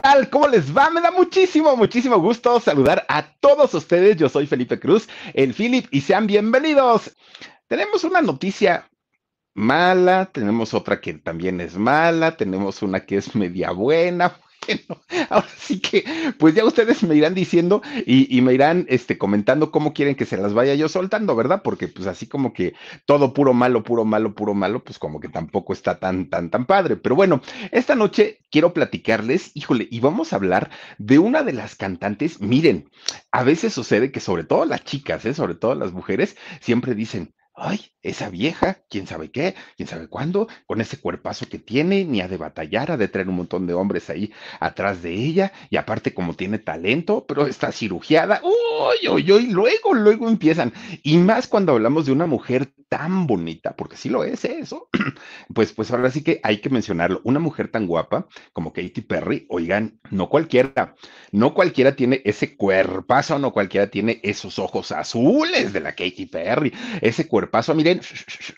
Tal? ¿Cómo les va? Me da muchísimo, muchísimo gusto saludar a todos ustedes. Yo soy Felipe Cruz, el Philip, y sean bienvenidos. Tenemos una noticia mala, tenemos otra que también es mala, tenemos una que es media buena, bueno, ahora sí que, pues ya ustedes me irán diciendo y, me irán este, comentando cómo quieren que se las vaya yo soltando, ¿verdad? Porque pues así como que todo puro malo, puro malo, puro malo, pues como que tampoco está tan, tan, tan padre. Pero bueno, esta noche quiero platicarles, híjole, y vamos a hablar de una de las cantantes. Miren, a veces sucede que sobre todo las chicas, ¿eh? sobre todo las mujeres, siempre dicen, ay, esa vieja, quién sabe qué, quién sabe cuándo, con ese cuerpazo que tiene, ni ha de batallar, ha de traer un montón de hombres ahí atrás de ella, y aparte como tiene talento, pero está cirugiada, uy, uy, uy, luego, luego empiezan, y más cuando hablamos de una mujer tan bonita, porque sí lo es eso, pues, pues ahora sí que hay que mencionarlo, una mujer tan guapa como Katy Perry, oigan, no cualquiera, no cualquiera tiene ese cuerpazo, no cualquiera tiene esos ojos azules de la Katy Perry, ese cuerpazo, miren,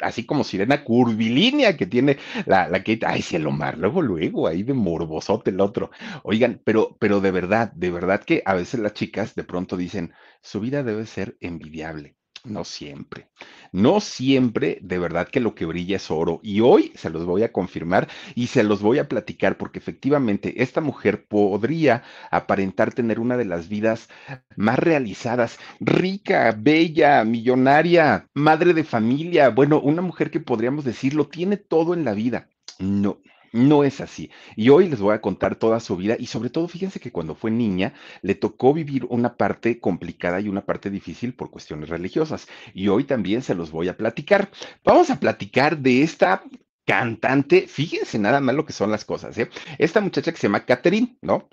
así como sirena curvilínea que tiene la, la Kate, ay, cielo mar, luego, luego, ahí de morbosote el otro. Oigan, pero, pero de verdad, de verdad que a veces las chicas de pronto dicen, su vida debe ser envidiable. No siempre. No siempre, de verdad que lo que brilla es oro. Y hoy se los voy a confirmar y se los voy a platicar porque efectivamente esta mujer podría aparentar tener una de las vidas más realizadas, rica, bella, millonaria, madre de familia. Bueno, una mujer que podríamos decirlo tiene todo en la vida. No, no es así. Y hoy les voy a contar toda su vida y sobre todo, fíjense que cuando fue niña le tocó vivir una parte complicada y una parte difícil por cuestiones religiosas. Y hoy también se los voy a platicar. Vamos a platicar de esta cantante, fíjense nada más lo que son las cosas, ¿eh? Esta muchacha que se llama Catherine, ¿no?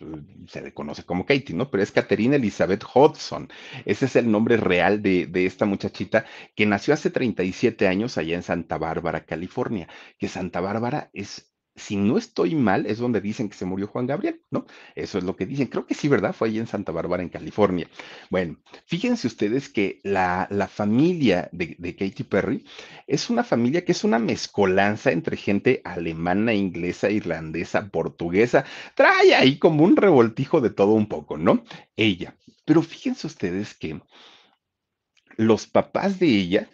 Se le conoce como Katie, ¿no? Pero es Catherine Elizabeth Hodgson. Ese es el nombre real de, de, esta muchachita que nació hace 37 años allá en Santa Bárbara, California. Que Santa Bárbara es si no estoy mal, es donde dicen que se murió Juan Gabriel, ¿no? Eso es lo que dicen. Creo que sí, ¿verdad? Fue ahí en Santa Bárbara, en California. Bueno, fíjense ustedes que la, la familia de, de, Katy Perry es una familia que es una mezcolanza entre gente alemana, inglesa, irlandesa, portuguesa. Trae ahí como un revoltijo de todo un poco, ¿no? Ella. Pero fíjense ustedes que los papás de ella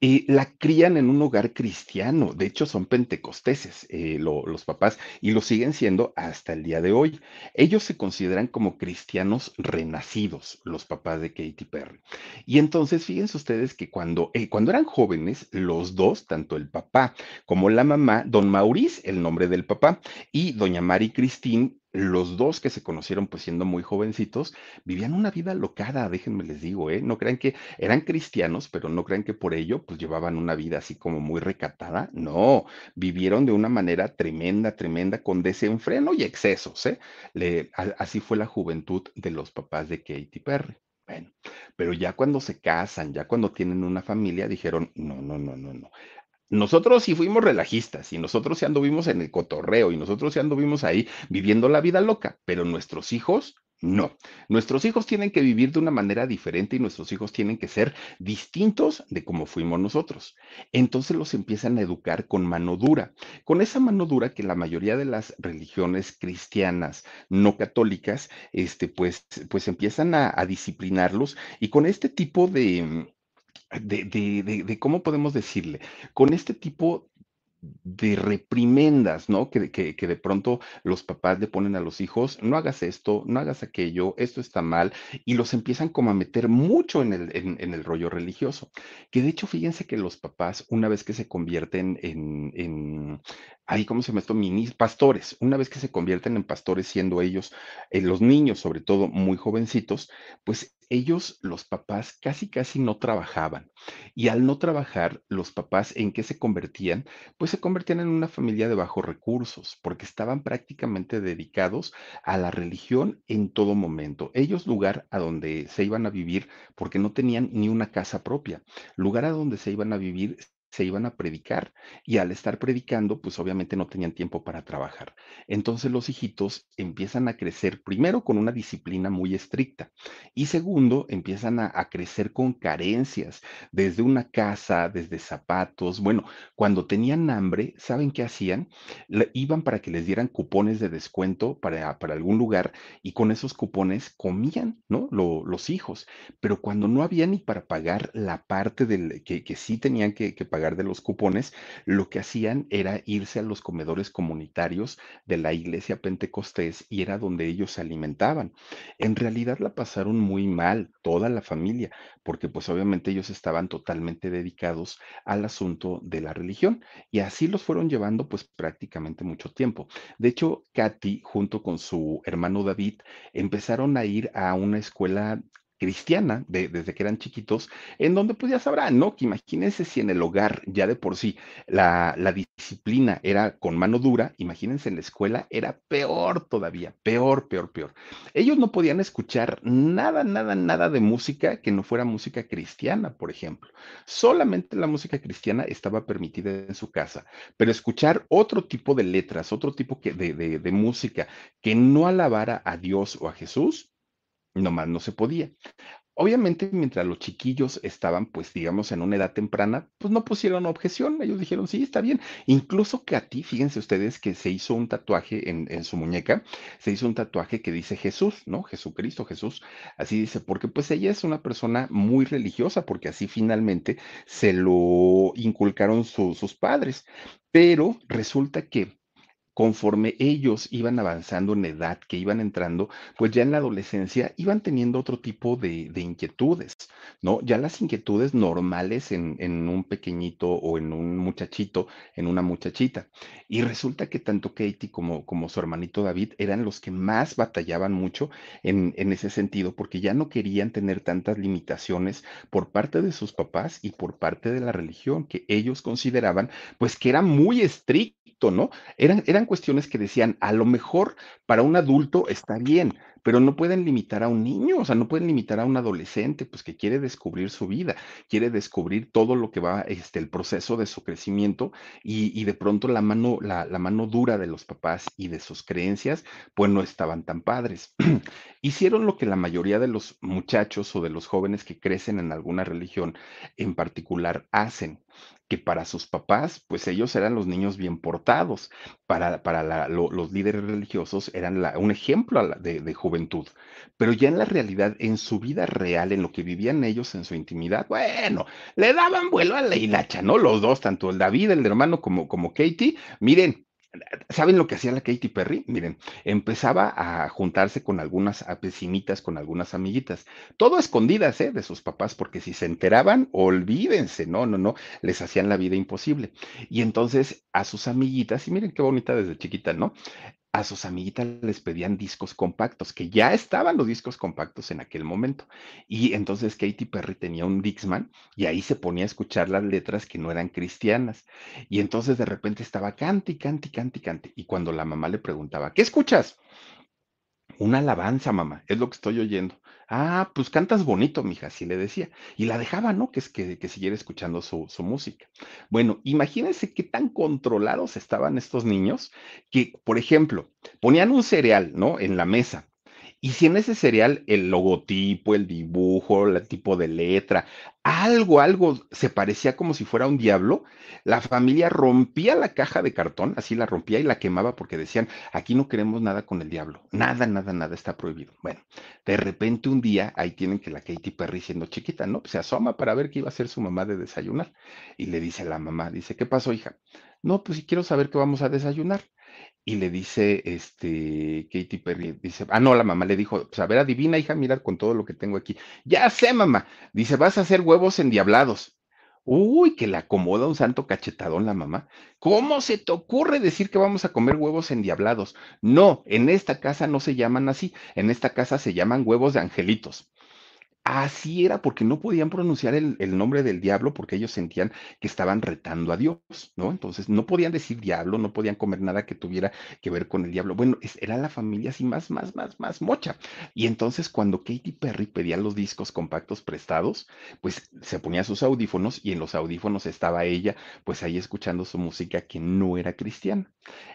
eh, la crían en un hogar cristiano, de hecho son pentecosteses eh, lo, los papás y lo siguen siendo hasta el día de hoy. Ellos se consideran como cristianos renacidos, los papás de Katy Perry. Y entonces fíjense ustedes que cuando, eh, cuando eran jóvenes, los dos, tanto el papá como la mamá, don Maurice, el nombre del papá, y doña Mary Christine, los dos que se conocieron pues siendo muy jovencitos, vivían una vida locada, déjenme les digo, ¿eh? No crean que eran cristianos, pero no crean que por ello pues llevaban una vida así como muy recatada, no, vivieron de una manera tremenda, tremenda, con desenfreno y excesos, ¿eh? Así fue la juventud de los papás de Katy Perry. Bueno, pero ya cuando se casan, ya cuando tienen una familia, dijeron, no, no, no, no, no. Nosotros sí fuimos relajistas y nosotros sí anduvimos en el cotorreo y nosotros sí anduvimos ahí viviendo la vida loca, pero nuestros hijos no. Nuestros hijos tienen que vivir de una manera diferente y nuestros hijos tienen que ser distintos de como fuimos nosotros. Entonces los empiezan a educar con mano dura, con esa mano dura que la mayoría de las religiones cristianas no católicas, este, pues, pues empiezan a, a disciplinarlos y con este tipo de, de, de, de, de, ¿cómo podemos decirle? Con este tipo de reprimendas, ¿no? Que, que, que, de pronto los papás le ponen a los hijos, no hagas esto, no hagas aquello, esto está mal, y los empiezan como a meter mucho en el, en, el rollo religioso. Que de hecho, fíjense que los papás, una vez que se convierten en, en ahí, ¿cómo se llama esto? Pastores, una vez que se convierten en pastores, siendo ellos, eh, los niños sobre todo, muy jovencitos, pues ellos, los papás, casi casi no trabajaban. Y al no trabajar, los papás, ¿en qué se convertían? Pues se convertían en una familia de bajos recursos, porque estaban prácticamente dedicados a la religión en todo momento. Ellos, lugar a donde se iban a vivir, porque no tenían ni una casa propia, lugar a donde se iban a vivir se iban a predicar y al estar predicando, pues obviamente no tenían tiempo para trabajar. Entonces los hijitos empiezan a crecer primero con una disciplina muy estricta y segundo empiezan a, a crecer con carencias, desde una casa, desde zapatos. Bueno, cuando tenían hambre, ¿saben qué hacían? Iban para que les dieran cupones de descuento para, para algún lugar y con esos cupones comían, ¿no? Lo- los hijos. Pero cuando no había ni para pagar la parte del, que, que sí tenían que pagar de los cupones, lo que hacían era irse a los comedores comunitarios de la iglesia pentecostés y era donde ellos se alimentaban. En realidad la pasaron muy mal, toda la familia, porque pues obviamente ellos estaban totalmente dedicados al asunto de la religión y así los fueron llevando pues prácticamente mucho tiempo. De hecho, Katy junto con su hermano David empezaron a ir a una escuela cristiana de- desde que eran chiquitos, en donde pues ya sabrán, ¿no? Que imagínense si en el hogar ya de por sí la, la disciplina era con mano dura, imagínense en la escuela era peor todavía, peor, peor, peor. Ellos no podían escuchar nada, nada, nada de música que no fuera música cristiana, por ejemplo. Solamente la música cristiana estaba permitida en su casa, pero escuchar otro tipo de letras, otro tipo que- de, de de música que no alabara a Dios o a Jesús, nomás no se podía. Obviamente, mientras los chiquillos estaban, pues, digamos, en una edad temprana, pues no pusieron objeción. Ellos dijeron, sí, está bien. Incluso Katy, fíjense ustedes que se hizo un tatuaje en, en su muñeca, se hizo un tatuaje que dice Jesús, ¿no? Jesucristo, Jesús. Así dice, porque pues ella es una persona muy religiosa, porque así finalmente se lo inculcaron su- sus padres. Pero resulta que conforme ellos iban avanzando en edad, que iban entrando, pues ya en la adolescencia iban teniendo otro tipo de, de inquietudes, ¿no? Ya las inquietudes normales en, en un pequeñito o en un muchachito, en una muchachita. Y resulta que tanto Katie como, como su hermanito David eran los que más batallaban mucho en, en ese sentido, porque ya no querían tener tantas limitaciones por parte de sus papás y por parte de la religión, que ellos consideraban, pues que era muy ¿no? Eran, eran cuestiones que decían, a lo mejor para un adulto está bien, pero no pueden limitar a un niño, o sea, no pueden limitar a un adolescente, pues que quiere descubrir su vida, quiere descubrir todo lo que va, este, el proceso de su crecimiento y, y de pronto la mano, la, la mano dura de los papás y de sus creencias, pues no estaban tan padres. Hicieron lo que la mayoría de los muchachos o de los jóvenes que crecen en alguna religión en particular hacen que para sus papás, pues ellos eran los niños bien portados, para, para los líderes religiosos eran un ejemplo de, de juventud, pero ya en la realidad, en su vida real, en lo que vivían ellos en su intimidad, bueno, le daban vuelo a la hilacha, ¿no? Los dos, tanto el David, el hermano, como, como Katie, miren. ¿Saben lo que hacía la Katy Perry? Miren, empezaba a juntarse con algunas vecinitas, con algunas amiguitas, todo escondidas, ¿eh? De sus papás, porque si se enteraban, olvídense, no, no, no, les hacían la vida imposible. Y entonces a sus amiguitas, y miren qué bonita desde chiquita, ¿no? A sus amiguitas les pedían discos compactos, que ya estaban los discos compactos en aquel momento. Y entonces Katy Perry tenía un Dixman y ahí se ponía a escuchar las letras que no eran cristianas. Y entonces de repente estaba cante y cante y cante y cante. Y cuando la mamá le preguntaba, ¿qué escuchas? Una alabanza, mamá, es lo que estoy oyendo. Ah, pues cantas bonito, mija, así le decía. Y la dejaba, ¿no? Que que, que siguiera escuchando su, su música. Bueno, imagínense qué tan controlados estaban estos niños que, por ejemplo, ponían un cereal, ¿no? En la mesa. Y si en ese cereal el logotipo, el dibujo, el tipo de letra, algo, algo se parecía como si fuera un diablo, la familia rompía la caja de cartón, así la rompía y la quemaba porque decían, aquí no queremos nada con el diablo, nada, nada, nada está prohibido. Bueno, de repente un día ahí tienen que la Katy Perry siendo chiquita, ¿no? Se asoma para ver qué iba a hacer su mamá de desayunar y le dice a la mamá, dice, ¿qué pasó, hija? No, pues si quiero saber qué vamos a desayunar. Y le dice, este, Katy Perry, dice, ah, no, la mamá le dijo, pues a ver, adivina, hija, mira con todo lo que tengo aquí. Ya sé, mamá. Dice, vas a hacer huevos endiablados. Uy, que le acomoda un santo cachetadón la mamá. ¿Cómo se te ocurre decir que vamos a comer huevos endiablados? No, en esta casa no se llaman así. En esta casa se llaman huevos de angelitos. Así era, porque no podían pronunciar el, el nombre del diablo porque ellos sentían que estaban retando a Dios, ¿no? Entonces no podían decir diablo, no podían comer nada que tuviera que ver con el diablo. Bueno, es- era la familia así más, más, más, más mocha. Y entonces cuando Katy Perry pedía los discos compactos prestados, pues se ponía sus audífonos y en los audífonos estaba ella, pues ahí escuchando su música que no era cristiana.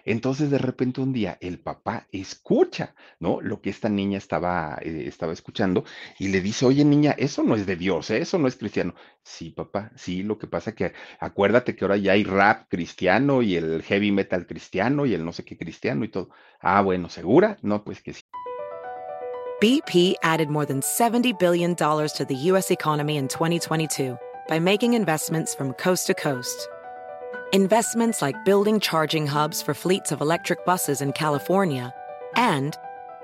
Entonces de repente un día el papá escucha, ¿no? Lo que esta niña estaba, eh, estaba escuchando y le dice, oye niña, eso no es de Dios, ¿eh? Eso no es cristiano. Sí, papá, sí, lo que pasa que acuérdate que ahora ya hay rap cristiano y el heavy metal cristiano y el no sé qué cristiano y todo. Ah, bueno, ¿segura? No, pues que sí. BP added more than $70 billion dollars to the U.S. economy in 2022 by making investments from coast to coast. Investments like building charging hubs for fleets of electric buses in California and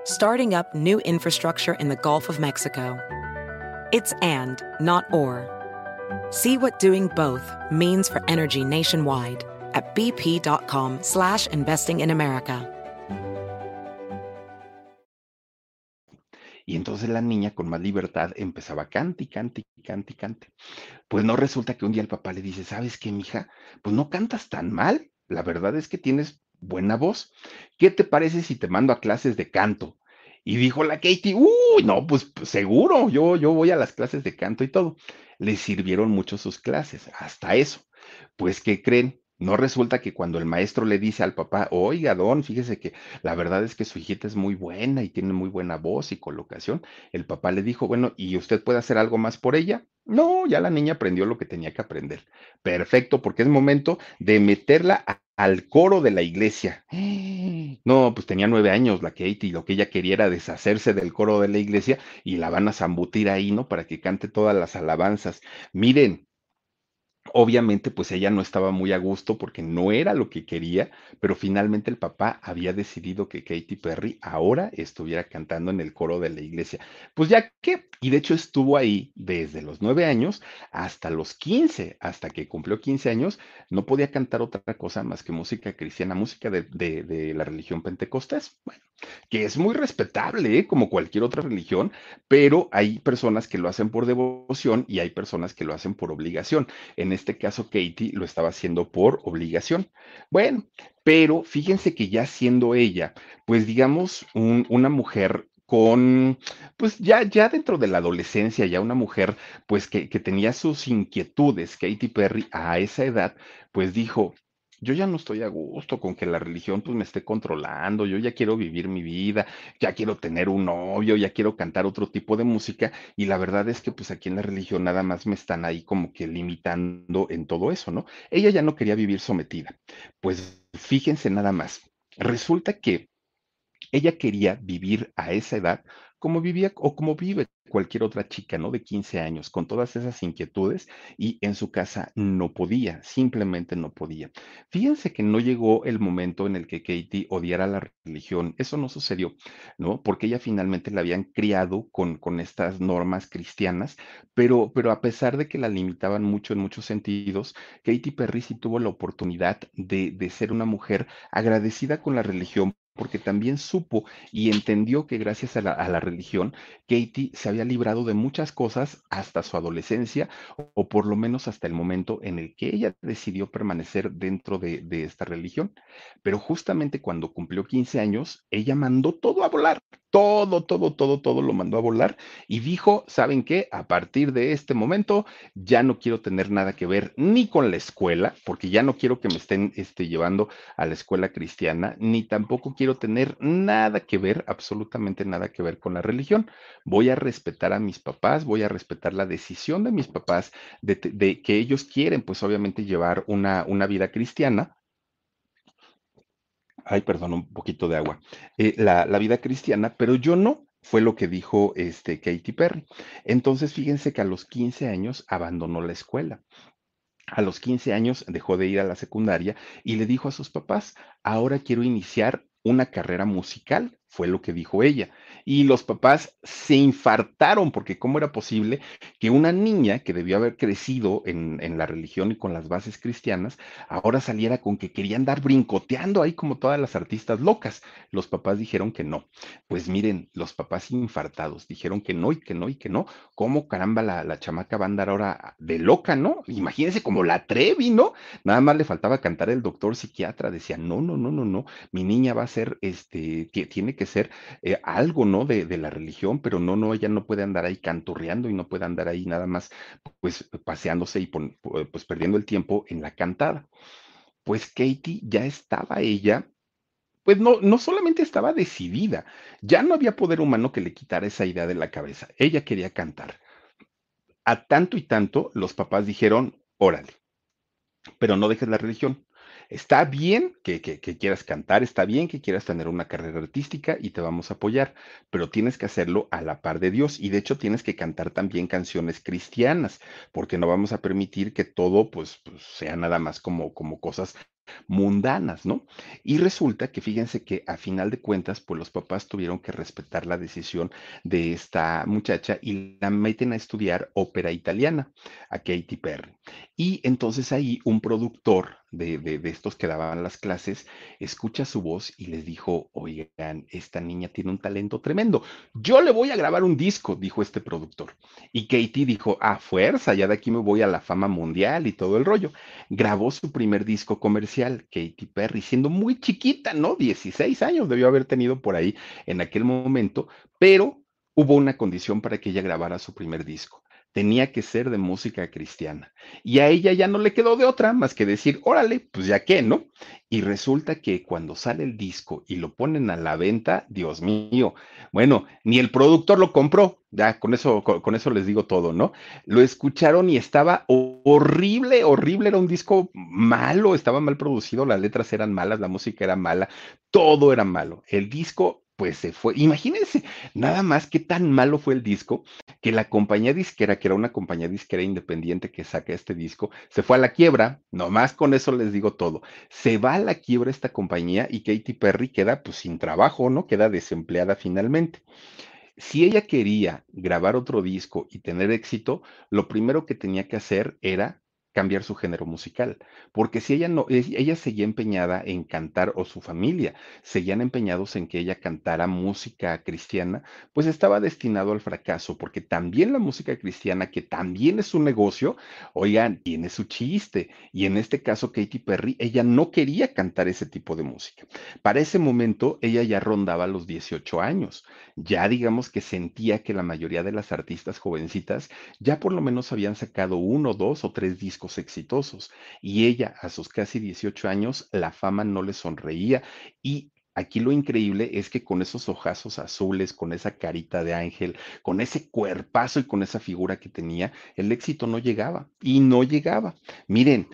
starting up new infrastructure in the Gulf of Mexico. It's and, not or. See what doing both means for energy nationwide at bp.com slash investing in America. Y entonces la niña con más libertad empezaba cante cante cante cante. Pues no resulta que un día el papá le dice, ¿sabes qué, mija? Pues no cantas tan mal. La verdad es que tienes buena voz. ¿Qué te parece si te mando a clases de canto? Y dijo la Katie, uy, no, pues pues, seguro, yo, yo voy a las clases de canto y todo. Le sirvieron mucho sus clases, hasta eso. Pues, ¿qué creen? No resulta que cuando el maestro le dice al papá, oiga, don, fíjese que la verdad es que su hijita es muy buena y tiene muy buena voz y colocación, el papá le dijo, bueno, ¿y usted puede hacer algo más por ella? No, ya la niña aprendió lo que tenía que aprender. Perfecto, porque es momento de meterla al coro de la iglesia. No, pues tenía nueve años la Katie y lo que ella quería era deshacerse del coro de la iglesia y la van a zambutir ahí, ¿no? Para que cante todas las alabanzas. Miren, Obviamente, pues ella no estaba muy a gusto porque no era lo que quería, pero finalmente el papá había decidido que Katy Perry ahora estuviera cantando en el coro de la iglesia. Pues ya que, y de hecho estuvo ahí desde los nueve años hasta los 15, hasta que cumplió 15 años, no podía cantar otra cosa más que música cristiana, música de, de- de la religión pentecostés. Bueno, que es muy respetable, ¿eh? como cualquier otra religión, pero hay personas que lo hacen por devoción y hay personas que lo hacen por obligación. En este caso, Katie lo estaba haciendo por obligación. Bueno, pero fíjense que ya siendo ella, pues digamos, un- una mujer con, pues ya, ya dentro de la adolescencia, ya una mujer, pues que, que tenía sus inquietudes, Katy Perry, a esa edad, pues dijo, yo ya no estoy a gusto con que la religión pues me esté controlando, yo ya quiero vivir mi vida, ya quiero tener un novio, ya quiero cantar otro tipo de música y la verdad es que pues aquí en la religión nada más me están ahí como que limitando en todo eso, ¿no? Ella ya no quería vivir sometida. Pues fíjense nada más. Resulta que ella quería vivir a esa edad como vivía o como vive cualquier otra chica, ¿no? De 15 años, con todas esas inquietudes y en su casa no podía, simplemente no podía. Fíjense que no llegó el momento en el que Katie odiara la religión, eso no sucedió, ¿no? Porque ella finalmente la habían criado con, con estas normas cristianas, pero, pero a pesar de que la limitaban mucho en muchos sentidos, Katy Perry sí tuvo la oportunidad de, de ser una mujer agradecida con la religión porque también supo y entendió que gracias a la, religión, Katie se había librado de muchas cosas hasta su adolescencia, o, por lo menos hasta el momento en el que ella decidió permanecer dentro de, de esta religión. Pero justamente cuando cumplió 15 años, ella mandó todo a volar, todo, todo, todo, todo lo mandó a volar y dijo, ¿saben qué? A partir de este momento ya no quiero tener nada que ver ni con la escuela, porque ya no quiero que me estén este, llevando a la escuela cristiana, ni tampoco quiero tener nada que ver, absolutamente nada que ver con la religión. Voy a respetar a mis papás, voy a respetar la decisión de mis papás de, que ellos quieren, pues obviamente llevar una vida cristiana. Ay, perdón, un poquito de agua. Eh, la, la vida cristiana, pero yo no. Fue lo que dijo este Katy Perry. Entonces, fíjense que a los 15 años abandonó la escuela. A los 15 años dejó de ir a la secundaria y le dijo a sus papás, ahora quiero iniciar una carrera musical fue lo que dijo ella. Y los papás se infartaron porque cómo era posible que una niña que debió haber crecido en, en, la religión y con las bases cristianas, ahora saliera con que quería andar brincoteando ahí como todas las artistas locas. Los papás dijeron que no. Pues miren, los papás infartados dijeron que no y que no y que no. ¿Cómo caramba la, la chamaca va a andar ahora de loca, no? Imagínense como la Trevi, ¿no? Nada más le faltaba cantar el doctor psiquiatra. Decía, no, no, no, no, no. Mi niña va a ser, este, tiene que ser eh, algo, ¿no? De, la religión, pero no, no, ella no puede andar ahí canturreando y no puede andar ahí nada más, pues, paseándose y pues perdiendo el tiempo en la cantada. Pues Katie ya estaba ella pues no, no solamente estaba decidida, ya no había poder humano que le quitara esa idea de la cabeza. Ella quería cantar. A tanto y tanto, los papás dijeron, órale, pero no dejes la religión. Está bien que, quieras cantar, está bien que quieras tener una carrera artística y te vamos a apoyar, pero tienes que hacerlo a la par de Dios y de hecho tienes que cantar también canciones cristianas, porque no vamos a permitir que todo pues, pues sea nada más como, como cosas mundanas, ¿no? Y resulta que fíjense que a final de cuentas, pues los papás tuvieron que respetar la decisión de esta muchacha y la meten a estudiar ópera italiana, a Katy Perry. Y entonces ahí un productor de, de, estos que daban las clases escucha su voz y les dijo, oigan, esta niña tiene un talento tremendo. Yo le voy a grabar un disco, dijo este productor. Y Katy dijo, a fuerza, ya de aquí me voy a la fama mundial y todo el rollo. Grabó su primer disco comercial, Katy Perry, siendo muy chiquita, ¿no? 16 años debió haber tenido por ahí en aquel momento, pero hubo una condición para que ella grabara su primer disco tenía que ser de música cristiana. Y a ella ya no le quedó de otra más que decir, órale, pues ya qué, ¿no? Y resulta que cuando sale el disco y lo ponen a la venta, Dios mío, bueno, ni el productor lo compró, ya con eso, con, con eso les digo todo, ¿no? Lo escucharon y estaba horrible, horrible, era un disco malo, estaba mal producido, las letras eran malas, la música era mala, todo era malo. El disco pues se fue. Imagínense nada más qué tan malo fue el disco que la compañía disquera, que era una compañía disquera independiente que saca este disco, se fue a la quiebra. Nomás con eso les digo todo. Se va a la quiebra esta compañía y Katy Perry queda pues sin trabajo, ¿no? Queda desempleada finalmente. Si ella quería grabar otro disco y tener éxito, lo primero que tenía que hacer era cambiar su género musical, porque si ella no, ella seguía empeñada en cantar o su familia seguían empeñados en que ella cantara música cristiana, pues estaba destinado al fracaso, porque también la música cristiana, que también es un negocio, oigan, tiene su chiste, y en este caso Katy Perry, ella no quería cantar ese tipo de música. Para ese momento, ella ya rondaba los 18 años, ya digamos que sentía que la mayoría de las artistas jovencitas ya por lo menos habían sacado uno, dos o tres discos exitosos. Y ella, a sus casi 18 años, la fama no le sonreía y Aquí lo increíble es que con esos ojazos azules, con esa carita de ángel, con ese cuerpazo y con esa figura que tenía, el éxito no llegaba y no llegaba. Miren,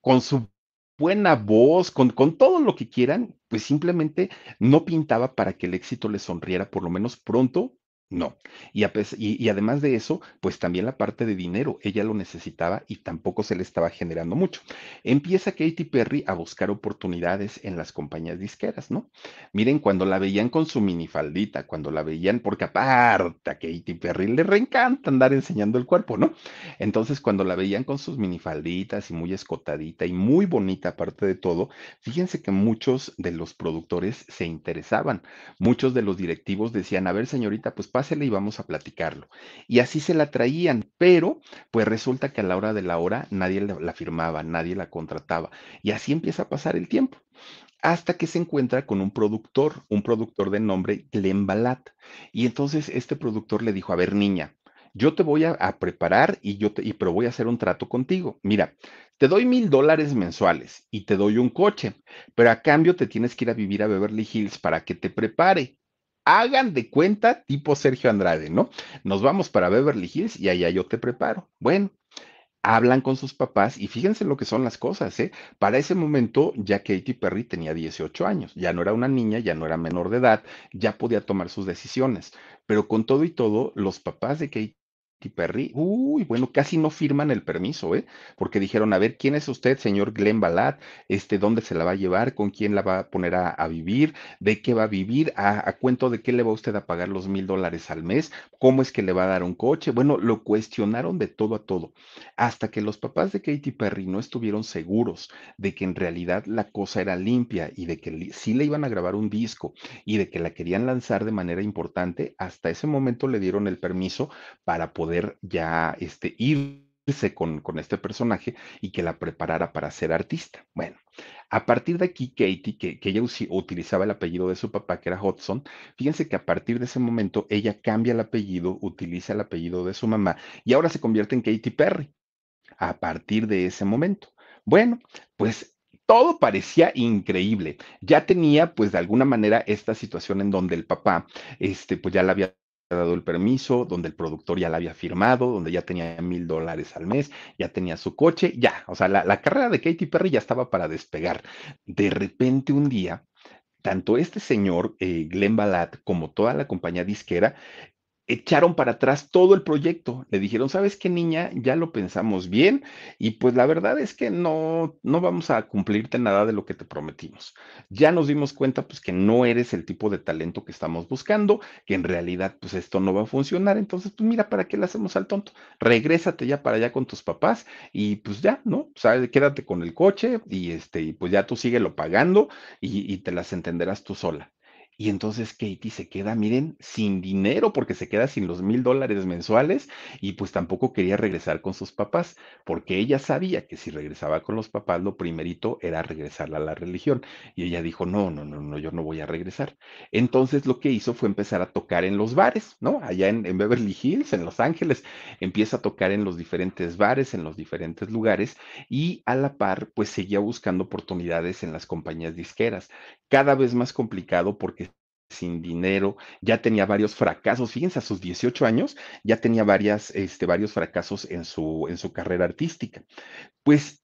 con su buena voz, con, con todo lo que quieran, pues simplemente no pintaba para que el éxito le sonriera por lo menos pronto no. Y, y, y, además de eso, pues también la parte de dinero, ella lo necesitaba y tampoco se le estaba generando mucho. Empieza Katy Perry a buscar oportunidades en las compañías disqueras, ¿no? Miren, cuando la veían con su minifaldita, cuando la veían, porque aparte a Katy Perry le reencanta andar enseñando el cuerpo, ¿no? Entonces, cuando la veían con sus minifalditas y muy escotadita y muy bonita aparte de todo, fíjense que muchos de los productores se interesaban, muchos de los directivos decían, a ver, señorita, pues pásele y vamos a platicarlo. Y así se la traían, pero pues resulta que a la hora de la hora nadie la firmaba, nadie la contrataba. Y así empieza a pasar el tiempo hasta que se encuentra con un productor, un productor de nombre Glenn Balat. Y entonces este productor le dijo, a ver niña, yo te voy a, preparar y yo te, y, pero voy a hacer un trato contigo. Mira, te doy mil dólares mensuales y te doy un coche, pero a cambio te tienes que ir a vivir a Beverly Hills para que te prepare hagan de cuenta tipo Sergio Andrade, ¿no? Nos vamos para Beverly Hills y allá yo te preparo. Bueno, hablan con sus papás y fíjense lo que son las cosas, ¿eh? Para ese momento ya Katy Perry tenía 18 años, ya no era una niña, ya no era menor de edad, ya podía tomar sus decisiones, pero con todo y todo, los papás de Katy Perry, uy, bueno, casi no firman el permiso, ¿eh? Porque dijeron, a ver, ¿quién es usted, señor Glenn Ballard? Este, ¿dónde se la va a llevar? ¿Con quién la va a poner a, vivir? ¿De qué va a vivir? ¿A, ¿A, cuento de qué le va usted a pagar los mil dólares al mes? ¿Cómo es que le va a dar un coche? Bueno, lo cuestionaron de todo a todo, hasta que los papás de Katy Perry no estuvieron seguros de que en realidad la cosa era limpia y de que sí le iban a grabar un disco y de que la querían lanzar de manera importante, hasta ese momento le dieron el permiso para poder ya este, irse con, con, este personaje y que la preparara para ser artista. Bueno, a partir de aquí, Katie, que, que ella utilizaba el apellido de su papá, que era Hudson, fíjense que a partir de ese momento ella cambia el apellido, utiliza el apellido de su mamá y ahora se convierte en Katy Perry. A partir de ese momento. Bueno, pues todo parecía increíble. Ya tenía, pues, de alguna manera esta situación en donde el papá, este, pues ya la había dado el permiso, donde el productor ya la había firmado, donde ya tenía mil dólares al mes, ya tenía su coche, ya, o sea, la, la carrera de Katy Perry ya estaba para despegar. De repente un día, tanto este señor, eh, Glenn Ballard, como toda la compañía disquera, echaron para atrás todo el proyecto. Le dijeron, ¿sabes qué, niña? Ya lo pensamos bien y pues la verdad es que no, no vamos a cumplirte nada de lo que te prometimos. Ya nos dimos cuenta pues que no eres el tipo de talento que estamos buscando, que en realidad pues esto no va a funcionar. Entonces, pues mira, ¿para qué le hacemos al tonto? Regrésate ya para allá con tus papás y pues ya, ¿no? ¿Sabes? Quédate con el coche y este, y pues ya tú síguelo pagando y, y te las entenderás tú sola. Y entonces Katie se queda, miren, sin dinero porque se queda sin los mil dólares mensuales y pues tampoco quería regresar con sus papás porque ella sabía que si regresaba con los papás lo primerito era regresarla a la religión. Y ella dijo, no, no, no, no, yo no voy a regresar. Entonces lo que hizo fue empezar a tocar en los bares, ¿no? Allá en, en Beverly Hills, en Los Ángeles, empieza a tocar en los diferentes bares, en los diferentes lugares y a la par pues seguía buscando oportunidades en las compañías disqueras. Cada vez más complicado porque sin dinero, ya tenía varios fracasos, fíjense, a sus 18 años ya tenía este, varios fracasos en su, en su carrera artística. Pues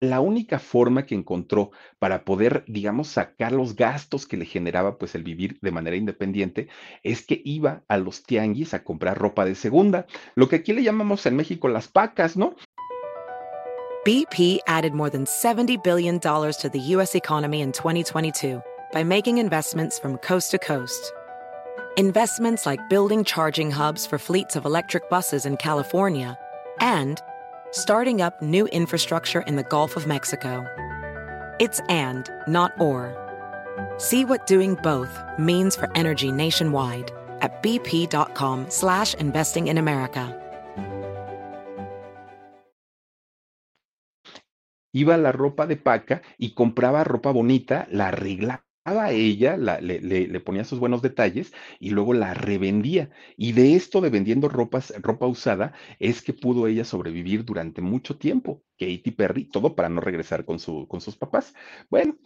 la única forma que encontró para poder, digamos, sacar los gastos que le generaba pues el vivir de manera independiente es que iba a los tianguis a comprar ropa de segunda, lo que aquí le llamamos en México las pacas, ¿no? BP added more than 70 billion to the US economy in 2022. By making investments from coast to coast. Investments like building charging hubs for fleets of electric buses in California and starting up new infrastructure in the Gulf of Mexico. It's and, not or. See what doing both means for energy nationwide at bp.com slash investing in America. Iba la ropa de paca y compraba ropa bonita, la arreglaba a ella, la, le, le, le, ponía sus buenos detalles y luego la revendía. Y de esto de vendiendo ropas, ropa usada es que pudo ella sobrevivir durante mucho tiempo. Katy Perry, todo para no regresar con, su, con sus papás. Bueno,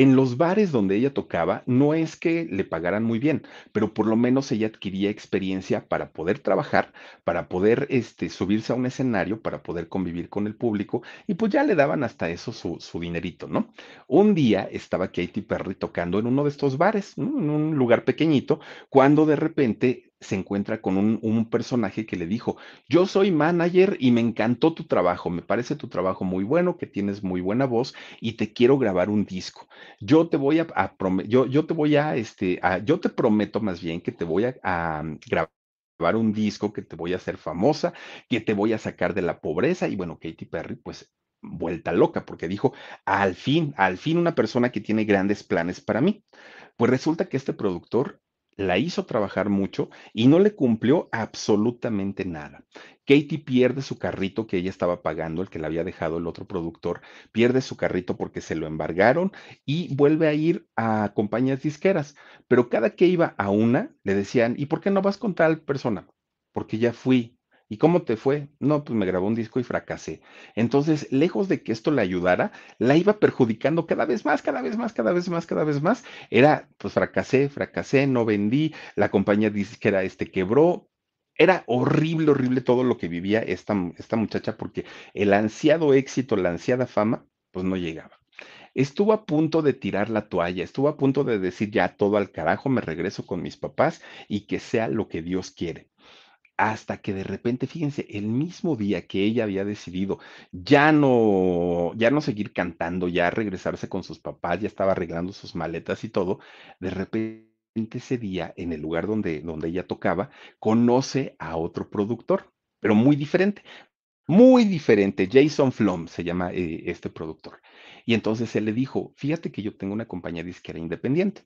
en los bares donde ella tocaba, no es que le pagaran muy bien, pero por lo menos ella adquiría experiencia para poder trabajar, para poder este, subirse a un escenario, para poder convivir con el público, y pues ya le daban hasta eso su, dinerito, ¿no? Un día estaba Katy Perry tocando en uno de estos bares, en un lugar pequeñito, cuando de repente se encuentra con un, un, personaje que le dijo, yo soy manager y me encantó tu trabajo, me parece tu trabajo muy bueno, que tienes muy buena voz y te quiero grabar un disco. Yo te voy a, yo, yo te voy a, este, yo te prometo más bien que te voy a, a grabar un disco, que te voy a hacer famosa, que te voy a sacar de la pobreza. Y bueno, Katy Perry, pues vuelta loca, porque dijo, al fin, al fin una persona que tiene grandes planes para mí. Pues resulta que este productor la hizo trabajar mucho y no le cumplió absolutamente nada. Katie pierde su carrito que ella estaba pagando, el que le había dejado el otro productor, pierde su carrito porque se lo embargaron y vuelve a ir a compañías disqueras. Pero cada que iba a una, le decían, ¿y por qué no vas con tal persona? Porque ya fui, ¿Y cómo te fue? No, pues me grabó un disco y fracasé. Entonces, lejos de que esto le ayudara, la iba perjudicando cada vez más, cada vez más, cada vez más, cada vez más. Era, pues fracasé, fracasé, no vendí, la compañía disquera este quebró. Era horrible, horrible todo lo que vivía esta, esta muchacha porque el ansiado éxito, la ansiada fama, pues no llegaba estuvo a punto de tirar la toalla, estuvo a punto de decir ya todo al carajo, me regreso con mis papás y que sea lo que Dios quiere hasta que de repente, fíjense, el mismo día que ella había decidido ya no, ya no seguir cantando, ya regresarse con sus papás, ya estaba arreglando sus maletas y todo, de repente ese día, en el lugar donde, donde ella tocaba, conoce a otro productor, pero muy diferente. Muy diferente, Jason Flom se llama eh, este productor. Y entonces él le dijo, fíjate que yo tengo una compañía disquera independiente,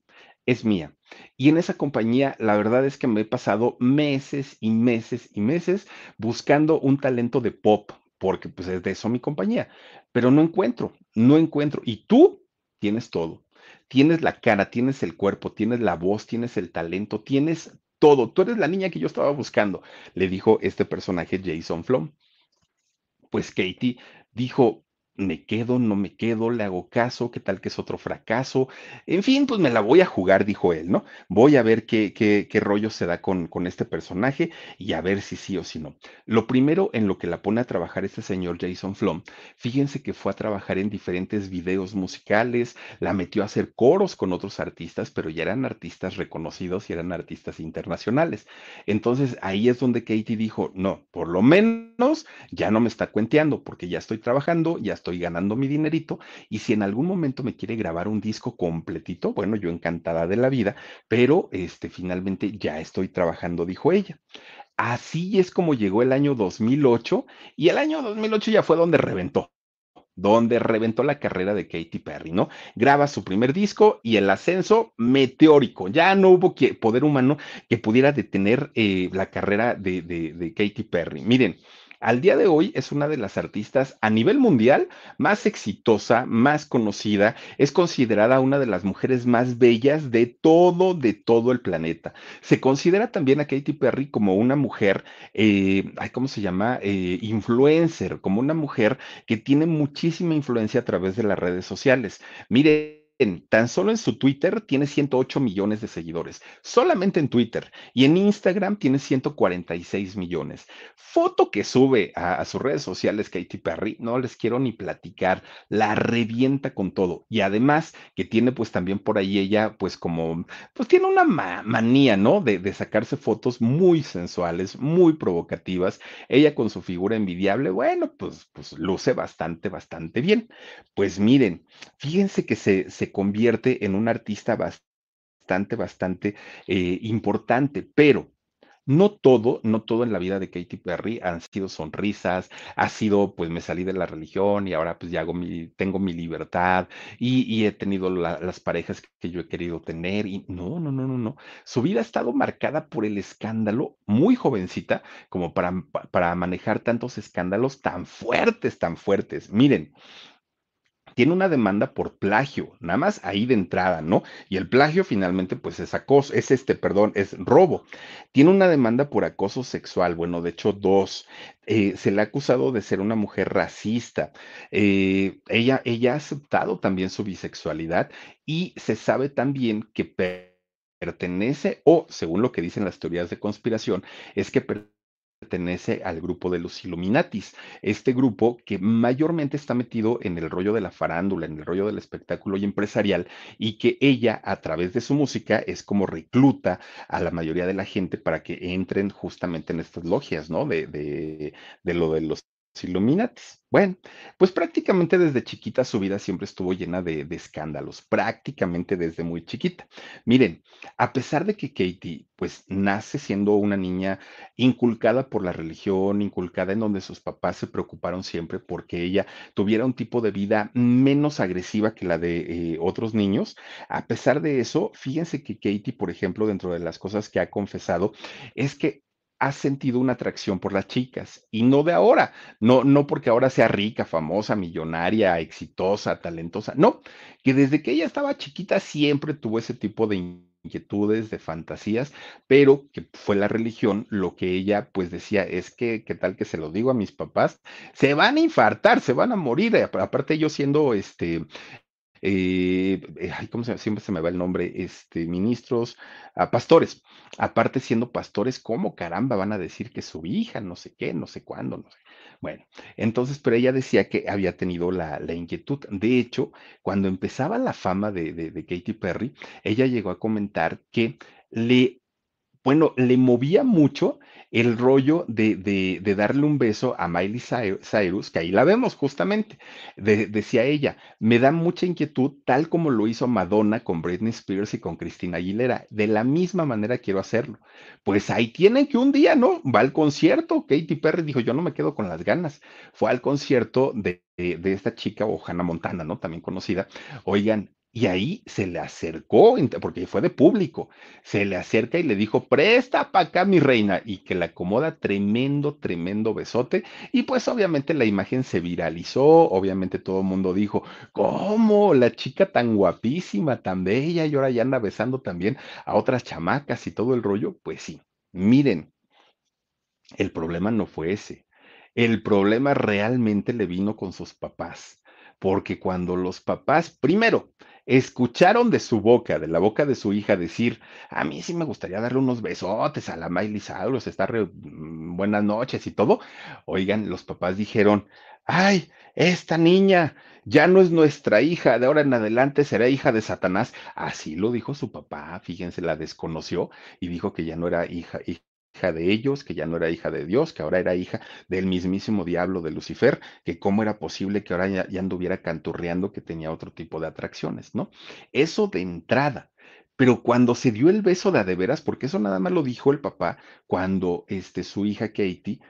es mía. Y en esa compañía, la verdad es que me he pasado meses y meses y meses buscando un talento de pop, porque pues es de eso mi compañía, pero no encuentro, no encuentro. Y tú tienes todo. Tienes la cara, tienes el cuerpo, tienes la voz, tienes el talento, tienes todo. Tú eres la niña que yo estaba buscando, le dijo este personaje Jason Flom pues Katie dijo, me quedo, no me quedo, le hago caso, qué tal que es otro fracaso. En fin, pues me la voy a jugar, dijo él, ¿no? Voy a ver qué, qué, qué rollo se da con, con este personaje y a ver si sí o si no. Lo primero en lo que la pone a trabajar este señor Jason Flom, fíjense que fue a trabajar en diferentes videos musicales, la metió a hacer coros con otros artistas, pero ya eran artistas reconocidos y eran artistas internacionales. Entonces ahí es donde Katie dijo, no, por lo menos ya no me está cuenteando porque ya estoy trabajando, ya estoy ganando mi dinerito y si en algún momento me quiere grabar un disco completito, bueno, yo encantada de la vida, pero este finalmente ya estoy trabajando, dijo ella. Así es como llegó el año 2008 y el año 2008 ya fue donde reventó donde reventó la carrera de Katy Perry, ¿no? Graba su primer disco y el ascenso meteórico. Ya no hubo poder humano que pudiera detener eh, la carrera de, de Katy Perry. Miren, al día de hoy es una de las artistas a nivel mundial más exitosa, más conocida, es considerada una de las mujeres más bellas de todo, de todo el planeta. Se considera también a Katy Perry como una mujer, eh, ¿cómo se llama? Eh, influencer, como una mujer que tiene muchísima influencia a través de las redes sociales. Mire, tan solo en su Twitter tiene 108 millones de seguidores, solamente en Twitter, y en Instagram tiene 146 millones. Foto que sube a, sus redes sociales Katy Perry, no les quiero ni platicar, la revienta con todo. Y además que tiene pues también por ahí ella pues como, pues tiene una manía, ¿no? De, de sacarse fotos muy sensuales, muy provocativas. Ella con su figura envidiable, bueno, pues, pues luce bastante, bastante bien. Pues miren, fíjense que se convierte en un artista bastante, bastante eh, importante, pero no todo, no todo en la vida de Katy Perry han sido sonrisas, ha sido, pues me salí de la religión y ahora pues ya tengo mi libertad y, he tenido las parejas que yo he querido tener y no, no, no, no, no. Su vida ha estado marcada por el escándalo, muy jovencita, como para, para manejar tantos escándalos tan fuertes, tan fuertes. Miren, tiene una demanda por plagio, nada más ahí de entrada, ¿no? Y el plagio finalmente, pues es acoso, es este, perdón, es robo. Tiene una demanda por acoso sexual, bueno, de hecho dos. Eh, se le ha acusado de ser una mujer racista. Eh, ella, ella ha aceptado también su bisexualidad y se sabe también que pertenece, o según lo que dicen las teorías de conspiración, es que pertenece al grupo de los Illuminatis, este grupo que mayormente está metido en el rollo de la farándula, en el rollo del espectáculo y empresarial, y que ella a través de su música es como recluta a la mayoría de la gente para que entren justamente en estas logias, ¿no? De, de, de lo de los Illuminatis. Bueno, pues prácticamente desde chiquita su vida siempre estuvo llena de, escándalos, prácticamente desde muy chiquita. Miren, a pesar de que Katie pues nace siendo una niña inculcada por la religión, inculcada en donde sus papás se preocuparon siempre porque ella tuviera un tipo de vida menos agresiva que la de eh, otros niños, a pesar de eso, fíjense que Katie, por ejemplo, dentro de las cosas que ha confesado, es que has sentido una atracción por las chicas y no de ahora, no, no porque ahora sea rica, famosa, millonaria, exitosa, talentosa, no, que desde que ella estaba chiquita siempre tuvo ese tipo de inquietudes, de fantasías, pero que fue la religión lo que ella pues decía, es que, ¿qué tal que se lo digo a mis papás? Se van a infartar, se van a morir, aparte yo siendo este eh, eh, ¿cómo se Siempre se me va el nombre, este, ministros, a pastores. Aparte, siendo pastores, ¿cómo caramba van a decir que su hija, no sé qué, no sé cuándo, no sé? Bueno, entonces, pero ella decía que había tenido la, inquietud. De hecho, cuando empezaba la fama de, de Katy Perry, ella llegó a comentar que le bueno, le movía mucho el rollo de, de, de, darle un beso a Miley Cyrus, que ahí la vemos justamente, de, decía ella, me da mucha inquietud tal como lo hizo Madonna con Britney Spears y con Christina Aguilera, de la misma manera quiero hacerlo. Pues ahí tienen que un día, ¿no? Va al concierto, Katy Perry dijo, yo no me quedo con las ganas, fue al concierto de, de esta chica, o Hannah Montana, ¿no? También conocida, oigan, y ahí se le acercó, porque fue de público, se le acerca y le dijo, presta para acá mi reina, y que le acomoda tremendo, tremendo besote. Y pues obviamente la imagen se viralizó, obviamente todo el mundo dijo, ¿cómo? La chica tan guapísima, tan bella, y ahora ya anda besando también a otras chamacas y todo el rollo. Pues sí, miren, el problema no fue ese. El problema realmente le vino con sus papás, porque cuando los papás, primero, escucharon de su boca, de la boca de su hija, decir, a mí sí me gustaría darle unos besotes a la Miley Cyrus, estar mm, buenas noches y todo. Oigan, los papás dijeron, ay, esta niña ya no es nuestra hija, de ahora en adelante será hija de Satanás. Así lo dijo su papá, fíjense, la desconoció y dijo que ya no era hija hija de ellos, que ya no era hija de Dios, que ahora era hija del mismísimo diablo de Lucifer, que cómo era posible que ahora ya, anduviera canturreando, que tenía otro tipo de atracciones, ¿no? Eso de entrada. Pero cuando se dio el beso de adeveras, porque eso nada más lo dijo el papá, cuando este, su hija Katie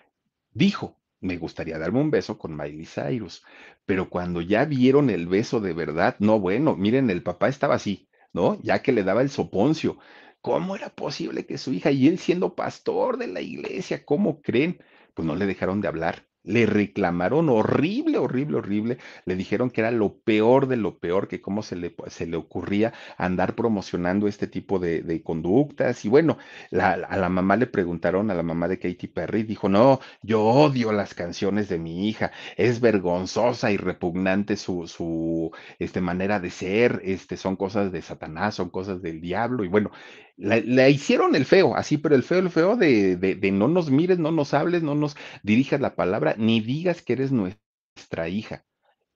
dijo, me gustaría darme un beso con Miley Cyrus. Pero cuando ya vieron el beso de verdad, no, bueno, miren, el papá estaba así, ¿no? Ya que le daba el soponcio. ¿Cómo era posible que su hija y él siendo pastor de la iglesia, cómo creen? Pues no le dejaron de hablar le reclamaron horrible, horrible, horrible. Le dijeron que era lo peor de lo peor, que cómo se le, se le ocurría andar promocionando este tipo de, conductas. Y bueno, a la mamá le preguntaron, a la mamá de Katy Perry, dijo, no, yo odio las canciones de mi hija, es vergonzosa y repugnante su, su este, manera de ser, este, son cosas de Satanás, son cosas del diablo. Y bueno, la, hicieron el feo, así, pero el feo, el feo de, de, no nos mires, no nos hables, no nos dirijas la palabra, ni digas que eres nuestra hija.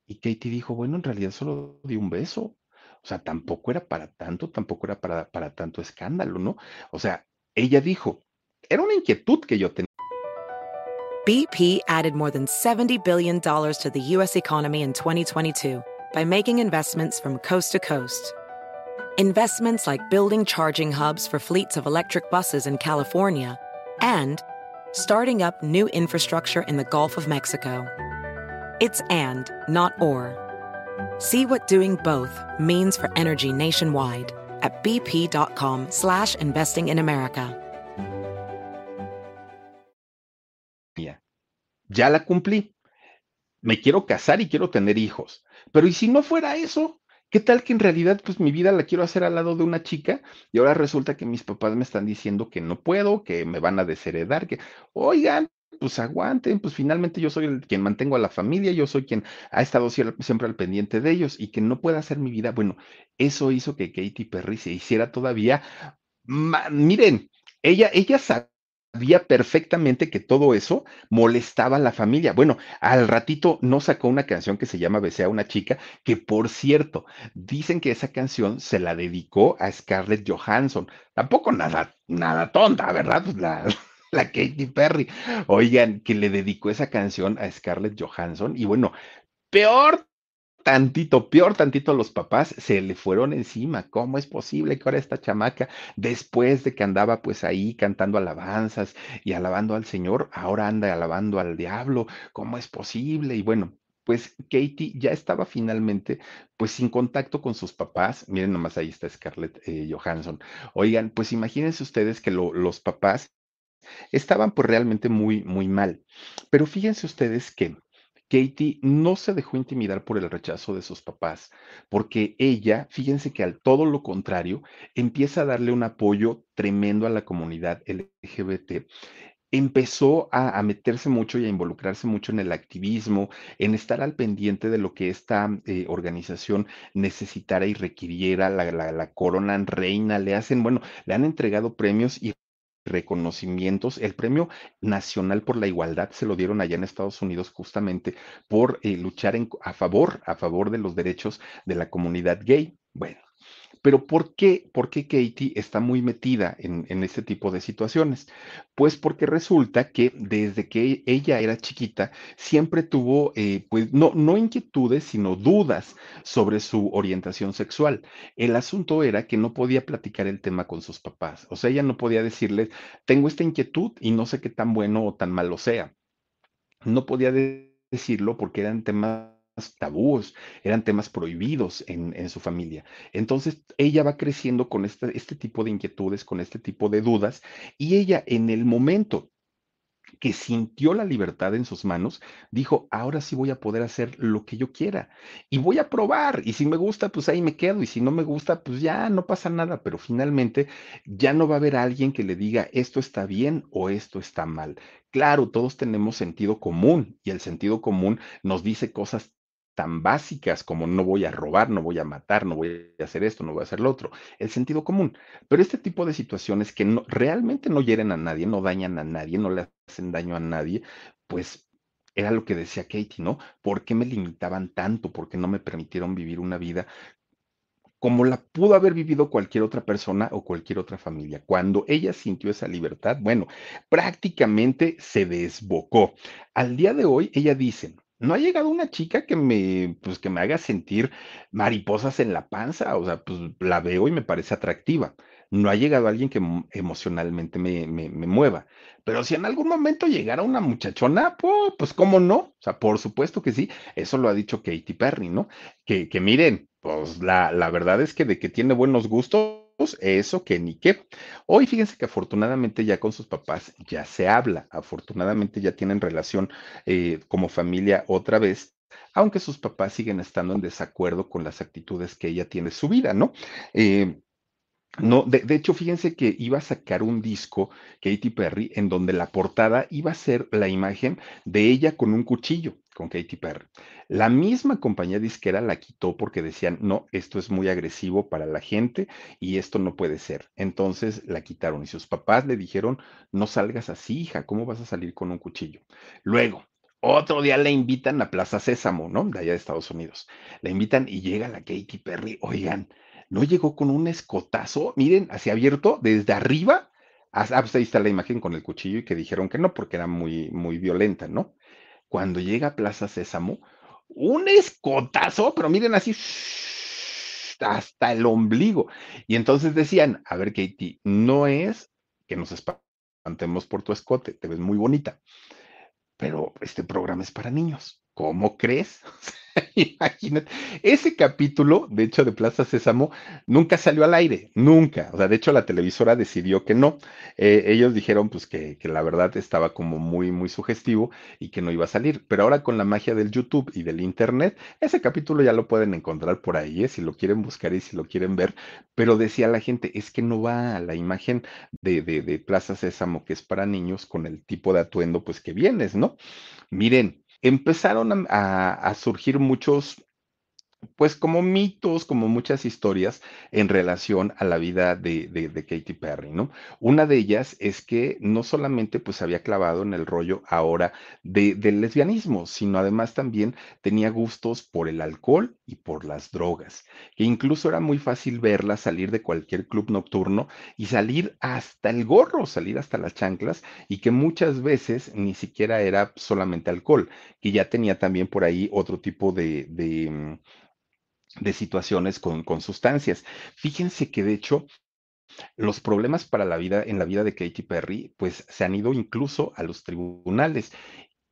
Y Katie dijo, bueno, en realidad solo di un beso. O sea, tampoco era para tanto, tampoco era para, para tanto escándalo, ¿no? O sea, ella dijo, era una inquietud que yo tenía. BP added more than $70 billion to the U.S. economy in 2022 by making investments from coast to coast. Investments like building charging hubs for fleets of electric buses in California and starting up new infrastructure in the Gulf of Mexico. It's and, not or. See what doing both means for energy nationwide at bp.com slash investing in America. Ya la cumplí. Me quiero casar y quiero tener hijos. Pero ¿y si no fuera eso? ¿Qué tal que en realidad pues mi vida la quiero hacer al lado de una chica y ahora resulta que mis papás me están diciendo que no puedo, que me van a desheredar, que oigan, pues aguanten, pues finalmente yo soy el quien mantengo a la familia, yo soy quien ha estado siempre al pendiente de ellos y que no pueda hacer mi vida. Bueno, eso hizo que Katy Perry se hiciera todavía, miren, ella, ella sabía perfectamente que todo eso molestaba a la familia. Bueno, al ratito no sacó una canción que se llama Besé a una chica, que por cierto, dicen que esa canción se la dedicó a Scarlett Johansson. Tampoco nada, nada tonta, ¿verdad? Pues la, la Katy Perry. Oigan, que le dedicó esa canción a Scarlett Johansson. Y bueno, peor tantito, peor tantito los papás se le fueron encima. ¿Cómo es posible que ahora esta chamaca, después de que andaba pues ahí cantando alabanzas y alabando al Señor, ahora anda alabando al diablo? ¿Cómo es posible? Y bueno, pues Katie ya estaba finalmente pues sin contacto con sus papás. Miren nomás ahí está Scarlett eh, Johansson. Oigan, pues imagínense ustedes que los papás estaban pues realmente muy, muy mal. Pero fíjense ustedes que Katie no se dejó intimidar por el rechazo de sus papás, porque ella, fíjense que al todo lo contrario, empieza a darle un apoyo tremendo a la comunidad LGBT empezó a, meterse mucho y a involucrarse mucho en el activismo, en estar al pendiente de lo que esta eh, organización necesitara y requiriera, la, la, la coronan reina, le hacen, bueno, le han entregado premios y reconocimientos. El Premio Nacional por la Igualdad se lo dieron allá en Estados Unidos justamente por eh, luchar en, a favor, a favor de los derechos de la comunidad gay. Bueno, Pero ¿por qué? ¿Por qué Katie está muy metida en, en este tipo de situaciones? Pues porque resulta que desde que ella era chiquita, siempre tuvo, eh, pues, no, no inquietudes, sino dudas sobre su orientación sexual. El asunto era que no podía platicar el tema con sus papás. O sea, ella no podía decirles, tengo esta inquietud y no sé qué tan bueno o tan malo sea. No podía de- decirlo porque eran temas tabúos, eran temas prohibidos en, en su familia. Entonces, ella va creciendo con este, este tipo de inquietudes, con este tipo de dudas, y ella en el momento que sintió la libertad en sus manos, dijo, ahora sí voy a poder hacer lo que yo quiera y voy a probar. Y si me gusta, pues ahí me quedo. Y si no me gusta, pues ya no pasa nada. Pero finalmente ya no va a haber alguien que le diga esto está bien o esto está mal. Claro, todos tenemos sentido común y el sentido común nos dice cosas tan básicas como no voy a robar, no voy a matar, no voy a hacer esto, no voy a hacer lo otro. El sentido común. Pero este tipo de situaciones que realmente no hieren a nadie, no dañan a nadie, no le hacen daño a nadie, pues era lo que decía Katie, ¿no? ¿Por qué me limitaban tanto? ¿Por qué no me permitieron vivir una vida como la pudo haber vivido cualquier otra persona o cualquier otra familia. Cuando ella sintió esa libertad, bueno, prácticamente se desbocó. Al día de hoy, ella dice, no ha llegado una chica que me, pues, que me haga sentir mariposas en la panza, o sea, pues la veo y me parece atractiva. No ha llegado alguien que emo- emocionalmente me, me, me mueva. Pero si en algún momento llegara una muchachona, pues, pues cómo no, o sea, por supuesto que sí. Eso lo ha dicho Katy Perry, ¿no? Que, que miren, pues la, la verdad es que de que tiene buenos gustos, eso que ni qué. Hoy fíjense que afortunadamente ya con sus papás ya se habla, afortunadamente ya tienen relación eh, como familia otra vez, aunque sus papás siguen estando en desacuerdo con las actitudes que ella tiene en su vida, ¿no? Eh, no, de, hecho, fíjense que iba a sacar un disco, Katy Perry, en donde la portada iba a ser la imagen de ella con un cuchillo, con Katy Perry. La misma compañía disquera la quitó porque decían, no, esto es muy agresivo para la gente y esto no puede ser. Entonces la quitaron y sus papás le dijeron, no salgas así, hija, ¿cómo vas a salir con un cuchillo? Luego, otro día le invitan a Plaza Sésamo, ¿no? De allá de Estados Unidos. La invitan y llega la Katy Perry, oigan no llegó con un escotazo, miren, así abierto, desde arriba. hasta- ah, pues ahí está la imagen con el cuchillo y que dijeron que no, porque era muy, muy violenta, ¿no? Cuando llega a Plaza Sésamo, un escotazo, pero miren así, hasta el ombligo. Y entonces decían, a ver, Katie, no es que nos espantemos por tu escote, te ves muy bonita, pero este programa es para niños. ¿Cómo crees? Imagínate. Ese capítulo, de hecho, de Plaza Sésamo, nunca salió al aire, nunca. O sea, de hecho, la televisora decidió que no. Eh, ellos dijeron, pues, que, la verdad estaba como muy, muy sugestivo y que no iba a salir. Pero ahora con la magia del YouTube y del Internet, ese capítulo ya lo pueden encontrar por ahí, ¿eh? si lo quieren buscar y si lo quieren ver. Pero decía la gente, es que no va a la imagen de, de, de Plaza Sésamo, que es para niños, con el tipo de atuendo, pues, que vienes, ¿no? Miren, empezaron a, a- surgir muchos pues como mitos, como muchas historias en relación a la vida de, Katy Perry, ¿no? Una de ellas es que no solamente pues había clavado en el rollo ahora de, del lesbianismo, sino además también tenía gustos por el alcohol y por las drogas, que incluso era muy fácil verla salir de cualquier club nocturno y salir hasta el gorro, salir hasta las chanclas, y que muchas veces ni siquiera era solamente alcohol, que ya tenía también por ahí otro tipo de, de, situaciones con, con sustancias. Fíjense que de hecho los problemas para la vida en la vida de Katy Perry pues se han ido incluso a los tribunales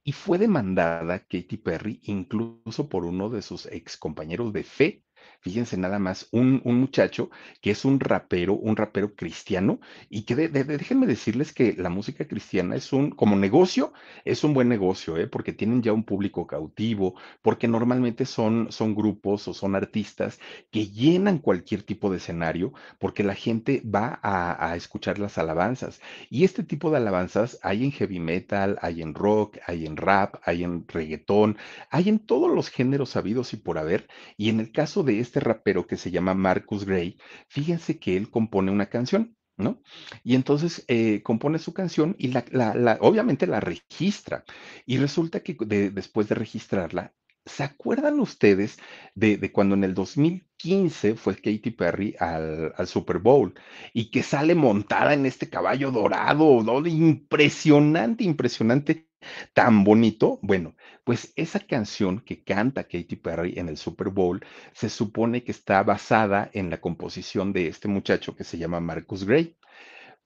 y fue demandada Katy Perry incluso por uno de sus ex compañeros de fe. Fíjense nada más, un, un muchacho que es un rapero, un rapero cristiano, y que de- déjenme decirles que la música cristiana es un, como negocio, es un buen negocio, ¿eh? porque tienen ya un público cautivo, porque normalmente son, son grupos o son artistas que llenan cualquier tipo de escenario, porque la gente va a, a escuchar las alabanzas. Y este tipo de alabanzas hay en heavy metal, hay en rock, hay en rap, hay en reggaetón, hay en todos los géneros sabidos y por haber. Y en el caso de este rapero que se llama Marcus Gray, fíjense que él compone una canción. ¿No? Y entonces eh, compone su canción y la, la- obviamente la registra. Y resulta que de- después de registrarla, ¿Se acuerdan ustedes de, de cuando en el 2015 fue Katy Perry al, al Super Bowl y que sale montada en este caballo dorado, ¿no? Impresionante, impresionante, tan bonito? Bueno, pues esa canción que canta Katy Perry en el Super Bowl se supone que está basada en la composición de este muchacho que se llama Marcus Gray.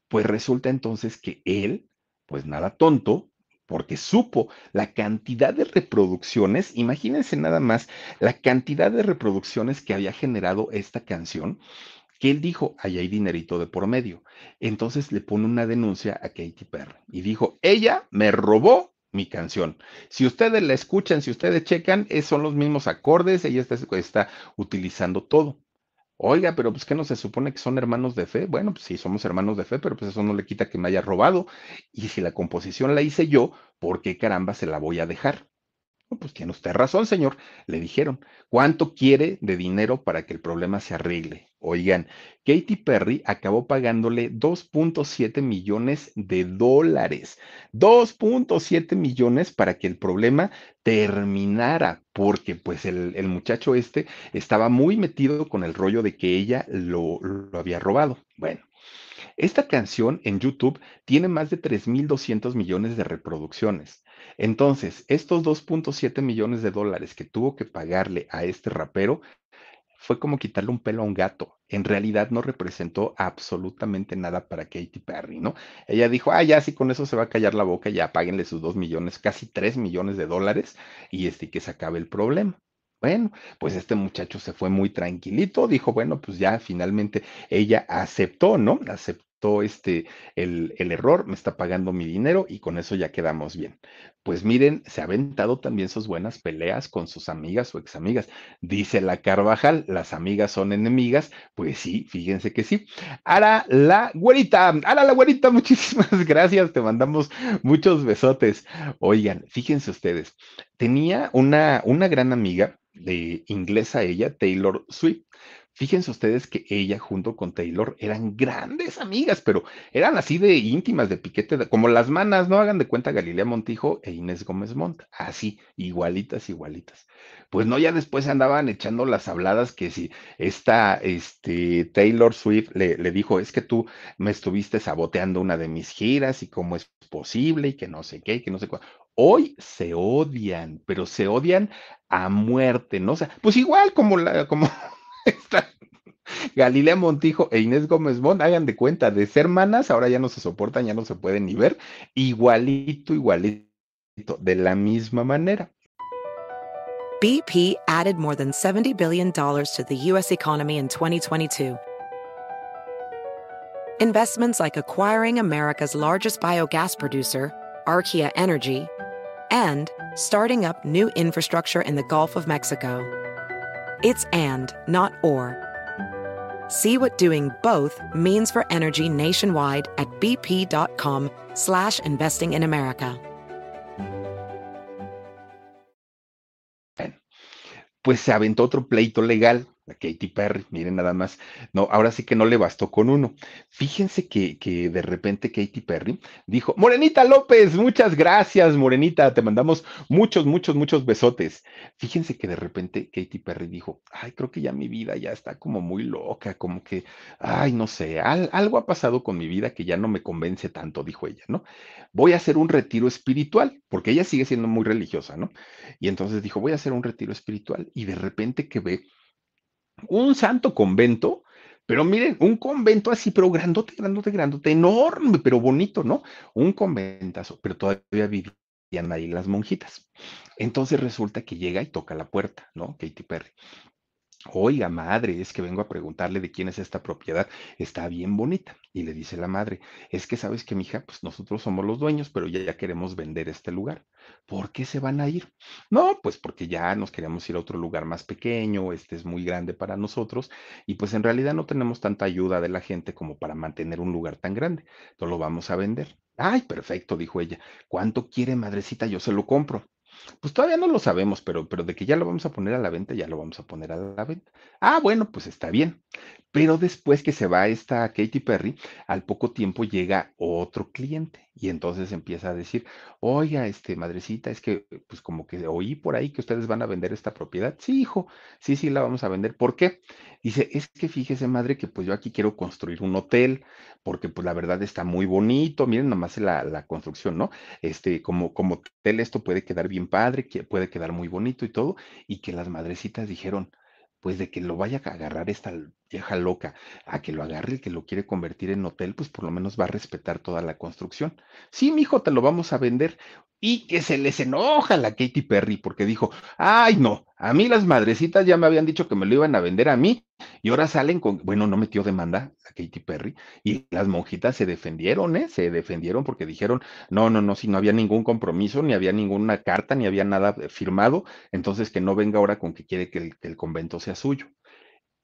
Pues resulta entonces que él, pues nada tonto, porque supo la cantidad de reproducciones, imagínense nada más la cantidad de reproducciones que había generado esta canción, que él dijo, ahí hay dinerito de por medio. Entonces le pone una denuncia a Katy Perry y dijo, ella me robó mi canción. Si ustedes la escuchan, si ustedes checan, son los mismos acordes, ella está, está utilizando todo. Oiga, pero pues que no se supone que son hermanos de fe. Bueno, pues sí, somos hermanos de fe, pero pues eso no le quita que me haya robado. Y si la composición la hice yo, ¿por qué caramba se la voy a dejar? Pues tiene usted razón, señor. Le dijeron, ¿cuánto quiere de dinero para que el problema se arregle? Oigan, Katy Perry acabó pagándole 2.7 millones de dólares. 2.7 millones para que el problema terminara, porque pues el, el, muchacho este estaba muy metido con el rollo de que ella lo, lo había robado. Bueno. Esta canción en YouTube tiene más de 3.200 millones de reproducciones. Entonces, estos 2.7 millones de dólares que tuvo que pagarle a este rapero fue como quitarle un pelo a un gato. En realidad no representó absolutamente nada para Katy Perry, ¿no? Ella dijo, ah, ya sí, con eso se va a callar la boca, ya páguenle sus 2 millones, casi 3 millones de dólares y este que se acabe el problema. Bueno, pues este muchacho se fue muy tranquilito, dijo, bueno, pues ya finalmente ella aceptó, ¿no? Aceptó este, el, el, error, me está pagando mi dinero y con eso ya quedamos bien. Pues miren, se ha aventado también sus buenas peleas con sus amigas o examigas. Dice la Carvajal, las amigas son enemigas. Pues sí, fíjense que sí. Ara la güerita, Ara la güerita, muchísimas gracias, te mandamos muchos besotes. Oigan, fíjense ustedes, tenía una, una gran amiga de inglesa ella, Taylor Swift. Fíjense ustedes que ella junto con Taylor eran grandes amigas, pero eran así de íntimas, de piquete, como las manas, no hagan de cuenta Galilea Montijo e Inés Gómez Montt, así, igualitas, igualitas. Pues no, ya después andaban echando las habladas que si esta, este, Taylor Swift le, le dijo, es que tú me estuviste saboteando una de mis giras y cómo es posible y que no sé qué, y que no sé cuál. Hoy se odian, pero se odian a muerte, ¿no? O sea, pues igual como la, como Galilea Montijo e Inés Gómez Mont, hagan de cuenta, de ser hermanas, ahora ya no se soportan, ya no se pueden ni ver, igualito, igualito, de la misma manera. BP added more than $70 billion to the U.S. economy in 2022. Investments like acquiring America's largest biogas producer, Archaea Energy, and starting up new infrastructure in the Gulf of Mexico. It's and, not or. See what doing both means for energy nationwide at bp.com slash investing in America. Pues se aventó otro pleito legal Katy Perry, miren nada más. No, ahora sí que no le bastó con uno. Fíjense que, que de repente Katy Perry dijo, Morenita López, muchas gracias, Morenita, te mandamos muchos, muchos, muchos besotes. Fíjense que de repente Katy Perry dijo, ay, creo que ya mi vida ya está como muy loca, como que, ay, no sé, algo ha pasado con mi vida que ya no me convence tanto, dijo ella, ¿no? Voy a hacer un retiro espiritual, porque ella sigue siendo muy religiosa, ¿no? Y entonces dijo, voy a hacer un retiro espiritual y de repente que ve un santo convento, pero miren, un convento así, pero grandote, grandote, grandote, enorme, pero bonito, ¿no? Un conventazo, pero todavía vivían ahí las monjitas. Entonces resulta que llega y toca la puerta, ¿no? Katy Perry. Oiga, madre, es que vengo a preguntarle de quién es esta propiedad. Está bien bonita. Y le dice la madre, es que sabes que, mija, pues nosotros somos los dueños, pero ya, queremos vender este lugar. ¿Por qué se van a ir? No, pues porque ya nos queríamos ir a otro lugar más pequeño, este es muy grande para nosotros, y pues en realidad no tenemos tanta ayuda de la gente como para mantener un lugar tan grande. Entonces lo vamos a vender. Ay, perfecto, dijo ella. ¿Cuánto quiere, madrecita? Yo se lo compro. Pues todavía no lo sabemos, pero, pero de que ya lo vamos a poner a la venta, ya lo vamos a poner a la venta. Ah, bueno, pues está bien. Pero después que se va esta Katy Perry, al poco tiempo llega otro cliente y entonces empieza a decir, oiga, este, madrecita, es que pues como que oí por ahí que ustedes van a vender esta propiedad. Sí, hijo, sí, sí, la vamos a vender. ¿Por qué? Dice, es que fíjese, madre, que pues yo aquí quiero construir un hotel, porque pues la verdad está muy bonito, miren nomás la, la construcción, ¿no? Este, como, como hotel esto puede quedar bien padre, que puede quedar muy bonito y todo, y que las madrecitas dijeron, pues de que lo vaya a agarrar esta vieja loca, a que lo agarre el que lo quiere convertir en hotel, pues por lo menos va a respetar toda la construcción. Sí, mijo, te lo vamos a vender. Y que se les enoja la Katy Perry porque dijo, ay no, a mí las madrecitas ya me habían dicho que me lo iban a vender a mí y ahora salen con, bueno, no metió demanda a Katy Perry y las monjitas se defendieron, ¿eh? Se defendieron porque dijeron, no, no, no, si no había ningún compromiso, ni había ninguna carta, ni había nada firmado, entonces que no venga ahora con que quiere que el convento sea suyo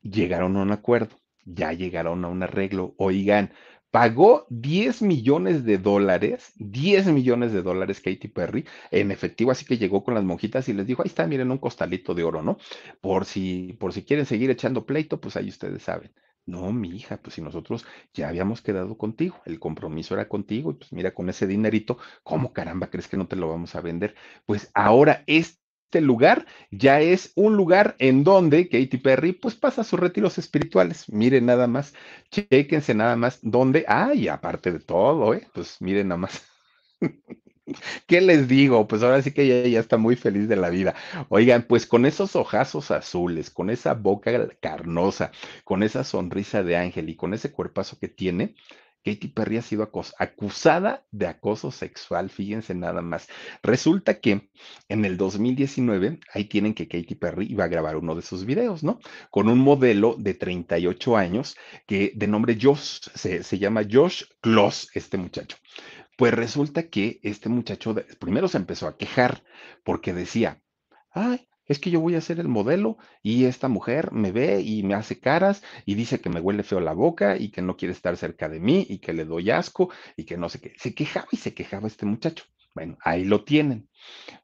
llegaron a un acuerdo, ya llegaron a un arreglo. Oigan, pagó 10 millones de dólares, 10 millones de dólares Katy Perry en efectivo, así que llegó con las monjitas y les dijo, ahí está, miren un costalito de oro, ¿no? Por si, por si quieren seguir echando pleito, pues ahí ustedes saben. No, mi hija, pues si nosotros ya habíamos quedado contigo, el compromiso era contigo, y pues mira, con ese dinerito, ¿cómo caramba crees que no te lo vamos a vender? Pues ahora es este lugar ya es un lugar en donde Katy Perry pues pasa sus retiros espirituales. Miren nada más, chequense nada más dónde, ay, aparte de todo, ¿eh? pues miren nada más. ¿Qué les digo? Pues ahora sí que ella ya está muy feliz de la vida. Oigan, pues con esos ojazos azules, con esa boca carnosa, con esa sonrisa de ángel y con ese cuerpazo que tiene, Katy Perry ha sido acusada de acoso sexual, fíjense nada más. Resulta que en el 2019, ahí tienen que Katy Perry iba a grabar uno de sus videos, ¿no? Con un modelo de 38 años que de nombre Josh, se, llama Josh Kloss, este muchacho. Pues resulta que este muchacho primero se empezó a quejar porque decía, ay, es que yo voy a ser el modelo y esta mujer me ve y me hace caras y dice que me huele feo la boca y que no quiere estar cerca de mí y que le doy asco y que no sé qué. Se quejaba y se quejaba este muchacho. Bueno, ahí lo tienen.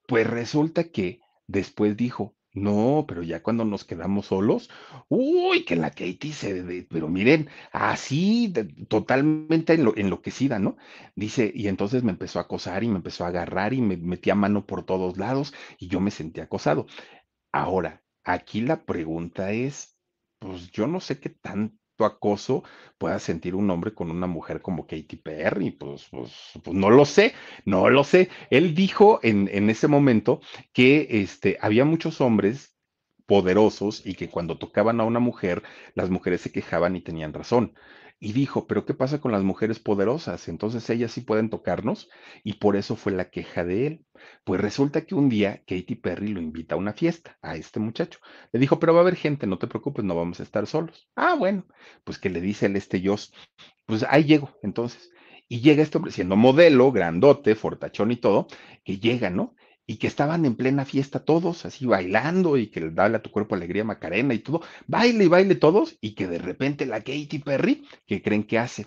Pues resulta que después dijo, no, pero ya cuando nos quedamos solos, uy, que la Katie se, pero miren, así, totalmente enloquecida, ¿no? Dice, y entonces me empezó a acosar y me empezó a agarrar y me metía mano por todos lados y yo me sentí acosado. Ahora, aquí la pregunta es, pues yo no sé qué acoso pueda sentir un hombre con una mujer como Katy Perry, pues, pues, pues no lo sé, no lo sé. Él dijo en, en ese momento que este, había muchos hombres poderosos y que cuando tocaban a una mujer, las mujeres se quejaban y tenían razón. Y dijo, pero ¿qué pasa con las mujeres poderosas? Entonces ellas sí pueden tocarnos y por eso fue la queja de él. Pues resulta que un día Katy Perry lo invita a una fiesta a este muchacho. Le dijo, pero va a haber gente, no te preocupes, no vamos a estar solos. Ah, bueno, pues que le dice el este Joss, pues ahí llego entonces. Y llega este hombre siendo modelo, grandote, fortachón y todo, que llega, ¿no? Y que estaban en plena fiesta todos, así bailando y que le dale a tu cuerpo alegría Macarena y todo, baile y baile todos y que de repente la Katy Perry, ¿qué creen que hace?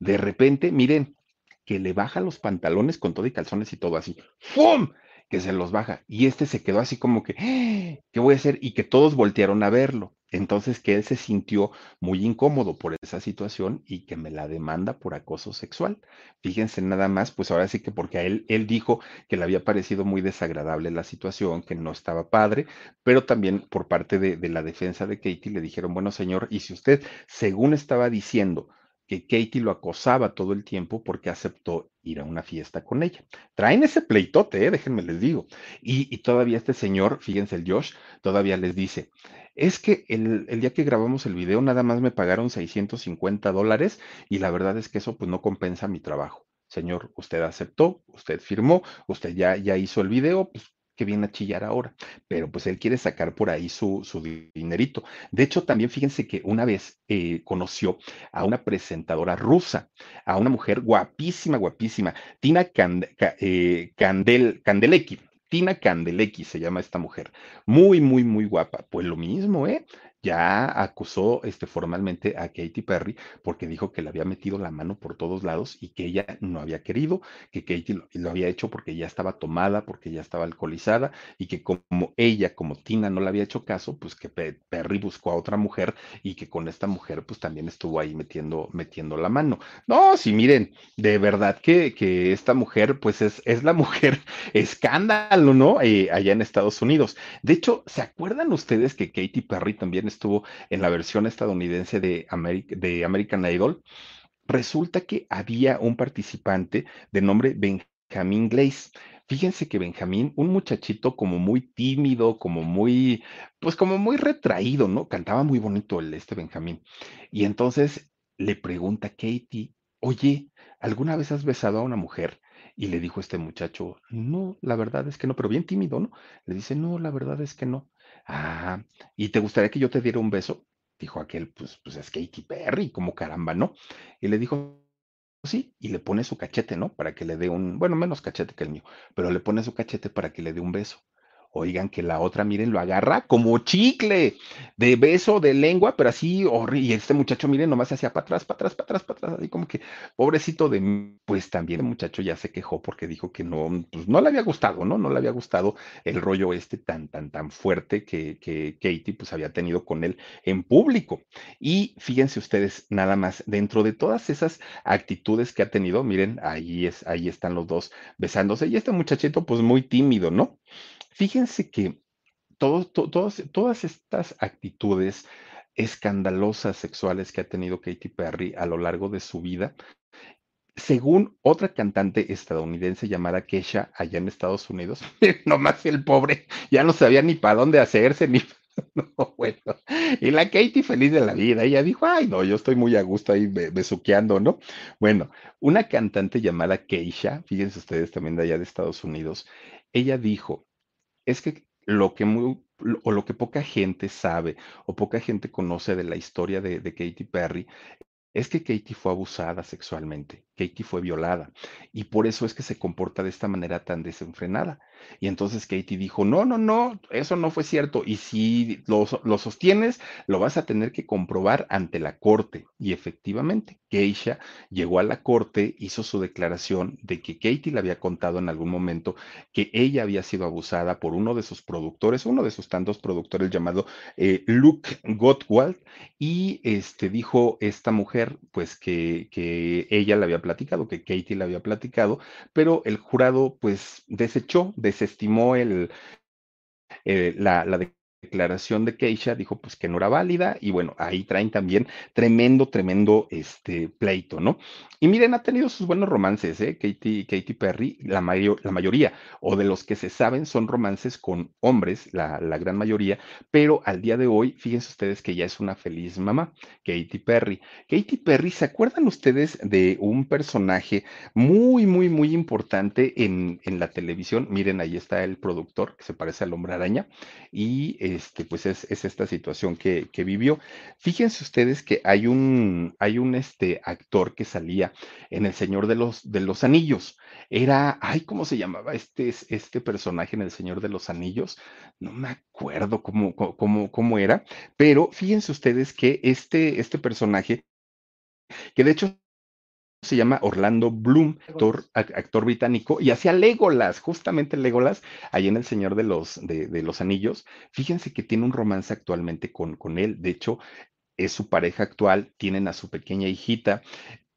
De repente, miren, que le baja los pantalones con todo y calzones y todo así, ¡fum! Que se los baja. Y este se quedó así como que, ¡Ah! ¿qué voy a hacer? Y que todos voltearon a verlo. Entonces que él se sintió muy incómodo por esa situación y que me la demanda por acoso sexual. Fíjense nada más, pues ahora sí que porque a él, él dijo que le había parecido muy desagradable la situación, que no estaba padre, pero también por parte de, de la defensa de Katie le dijeron, bueno señor, y si usted, según estaba diciendo, que Katie lo acosaba todo el tiempo porque aceptó ir a una fiesta con ella. Traen ese pleitote, ¿eh? déjenme les digo. Y, y, todavía este señor, fíjense el Josh, todavía les dice, es que el, el, día que grabamos el video nada más me pagaron 650 dólares y la verdad es que eso pues no compensa mi trabajo. Señor, usted aceptó, usted firmó, usted ya, ya hizo el video, pues que viene a chillar ahora, pero pues él quiere sacar por ahí su, su dinerito. De hecho, también fíjense que una vez eh, conoció a una presentadora rusa, a una mujer guapísima, guapísima, Tina Cand eh. Tina Candelecki se llama esta mujer. Muy, muy, muy guapa. Pues lo mismo, ¿eh? Ya acusó este, formalmente a Katy Perry porque dijo que le había metido la mano por todos lados y que ella no había querido, que Katy lo, había hecho porque ya estaba tomada, porque ya estaba alcoholizada y que como ella, como Tina, no le había hecho caso, pues que Perry buscó a otra mujer y que con esta mujer pues también estuvo ahí metiendo, metiendo la mano. No, sí, miren, de verdad que, que esta mujer pues es, es la mujer escándalo, ¿no? Eh, allá en Estados Unidos. De hecho, ¿se acuerdan ustedes que Katy Perry también estuvo en la versión estadounidense de, American Idol? Resulta que había un participante de nombre Benjamin Glaze. Fíjense que Benjamín, un muchachito como muy tímido, como muy, pues como muy retraído, ¿no? Cantaba muy bonito el este Benjamín. Y entonces le pregunta a Katie, oye, ¿alguna vez has besado a una mujer? Y le dijo este muchacho, no, la verdad es que no, pero bien tímido, ¿no? Le dice, no, la verdad es que no. Ah, ¿y te gustaría que yo te diera un beso? Dijo aquel, pues, pues es Katy Perry, como caramba, ¿no? Y le dijo, sí, y le pone su cachete, ¿no? Para que le dé un, bueno, menos cachete que el mío, pero le pone su cachete para que le dé un beso. Oigan, que la otra, miren, lo agarra como chicle, de beso, de lengua, pero así horrible. Y este muchacho, miren, nomás se hacía para atrás, para atrás, para atrás, para atrás, así como que, pobrecito de mí. Pues también el muchacho ya se quejó porque dijo que no, pues no le había gustado, ¿no? No le había gustado el rollo este tan, tan, tan fuerte que, que Katie, pues había tenido con él en público. Y fíjense ustedes, nada más, dentro de todas esas actitudes que ha tenido, miren, ahí, es, ahí están los dos besándose. Y este muchachito, pues muy tímido, ¿no? Fíjense que todas estas actitudes escandalosas sexuales que ha tenido Katy Perry a lo largo de su vida, según otra cantante estadounidense llamada Kesha, allá en Estados Unidos, nomás el pobre ya no sabía ni para dónde hacerse, ni... No, bueno, y la Katy feliz de la vida, ella dijo, ay, no, yo estoy muy a gusto ahí besuqueando, ¿no? Bueno, una cantante llamada Keisha, fíjense ustedes también de allá de Estados Unidos, ella dijo, es que lo que muy, o lo que poca gente sabe o poca gente conoce de la historia de, de Katy Perry es que Katie fue abusada sexualmente, Katie fue violada y por eso es que se comporta de esta manera tan desenfrenada. Y entonces Katie dijo, no, no, no, eso no fue cierto. Y si lo, lo sostienes, lo vas a tener que comprobar ante la corte. Y efectivamente, Keisha llegó a la corte, hizo su declaración de que Katie le había contado en algún momento que ella había sido abusada por uno de sus productores, uno de sus tantos productores llamado eh, Luke Gottwald. Y este, dijo esta mujer, pues que, que ella le había platicado, que Katie le había platicado, pero el jurado pues desechó, desestimó el, eh, la, la, declaración de Keisha, dijo pues que no era válida y bueno, ahí traen también tremendo, tremendo este pleito, ¿no? Y miren, ha tenido sus buenos romances, ¿eh? Katy, Katy Perry, la, mayor, la mayoría, o de los que se saben, son romances con hombres, la, la, gran mayoría, pero al día de hoy, fíjense ustedes que ya es una feliz mamá, Katy Perry. Katy Perry, ¿se acuerdan ustedes de un personaje muy, muy, muy importante en, en la televisión? Miren, ahí está el productor, que se parece al hombre araña, y este, pues es, es esta situación que, vivió. Fíjense ustedes que hay un, este, actor que salía en El Señor de los, Anillos. Era, ay, ¿cómo se llamaba este, este personaje en El Señor de los Anillos? No me acuerdo cómo era, pero fíjense ustedes que este, este personaje, que de hecho se llama Orlando Bloom, actor, actor, británico, y hacía Legolas, justamente Legolas, ahí en El Señor de los, de, de, los Anillos. Fíjense que tiene un romance actualmente con, con él, de hecho, es su pareja actual, tienen a su pequeña hijita,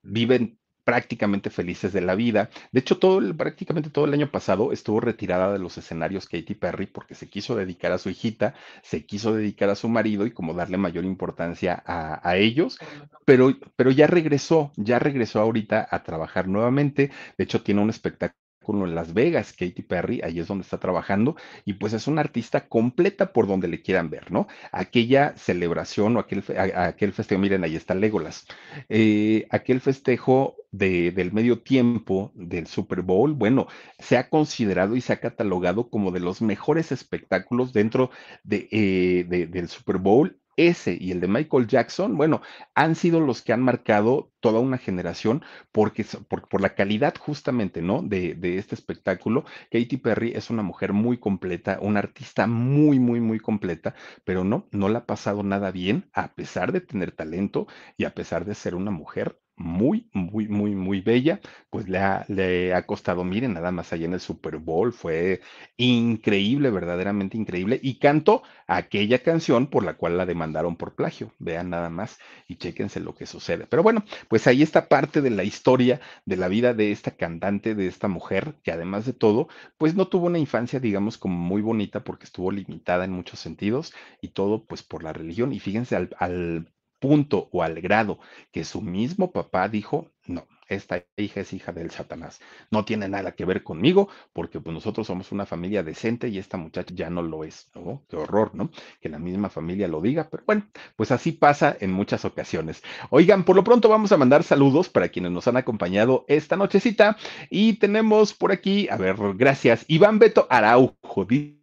viven prácticamente felices de la vida. De hecho, todo el, prácticamente todo el año pasado estuvo retirada de los escenarios Katy Perry porque se quiso dedicar a su hijita, se quiso dedicar a su marido y como darle mayor importancia a, a ellos, pero, pero ya regresó, ya regresó ahorita a trabajar nuevamente. De hecho, tiene un espectáculo en Las Vegas, Katy Perry, ahí es donde está trabajando, y pues es una artista completa por donde le quieran ver, ¿no? Aquella celebración o aquel, aquel festejo, miren, ahí está Legolas, eh, aquel festejo de, del medio tiempo del Super Bowl, bueno, se ha considerado y se ha catalogado como de los mejores espectáculos dentro de, eh, de, del Super Bowl ese y el de Michael Jackson, bueno, han sido los que han marcado toda una generación porque, por, la calidad justamente, ¿no? De, de, este espectáculo. Katy Perry es una mujer muy completa, una artista muy, muy, muy completa, pero no, no la ha pasado nada bien a pesar de tener talento y a pesar de ser una mujer muy, muy, muy, muy bella, pues le ha, le ha costado, miren, nada más allá en el Super Bowl, fue increíble, verdaderamente increíble, y cantó aquella canción por la cual la demandaron por plagio, vean nada más y chéquense lo que sucede. Pero bueno, pues ahí está parte de la historia de la vida de esta cantante, de esta mujer, que además de todo, pues no tuvo una infancia, digamos, como muy bonita porque estuvo limitada en muchos sentidos y todo pues por la religión. Y fíjense al, al punto o al grado que su mismo papá dijo, no, esta hija es hija del Satanás, no tiene nada que ver conmigo porque pues, nosotros somos una familia decente y esta muchacha ya no lo es, ¿no? Qué horror, ¿no? Que la misma familia lo diga, pero bueno, pues así pasa en muchas ocasiones. Oigan, por lo pronto vamos a mandar saludos para quienes nos han acompañado esta nochecita y tenemos por aquí, a ver, gracias, Iván Beto Araujo, Dice,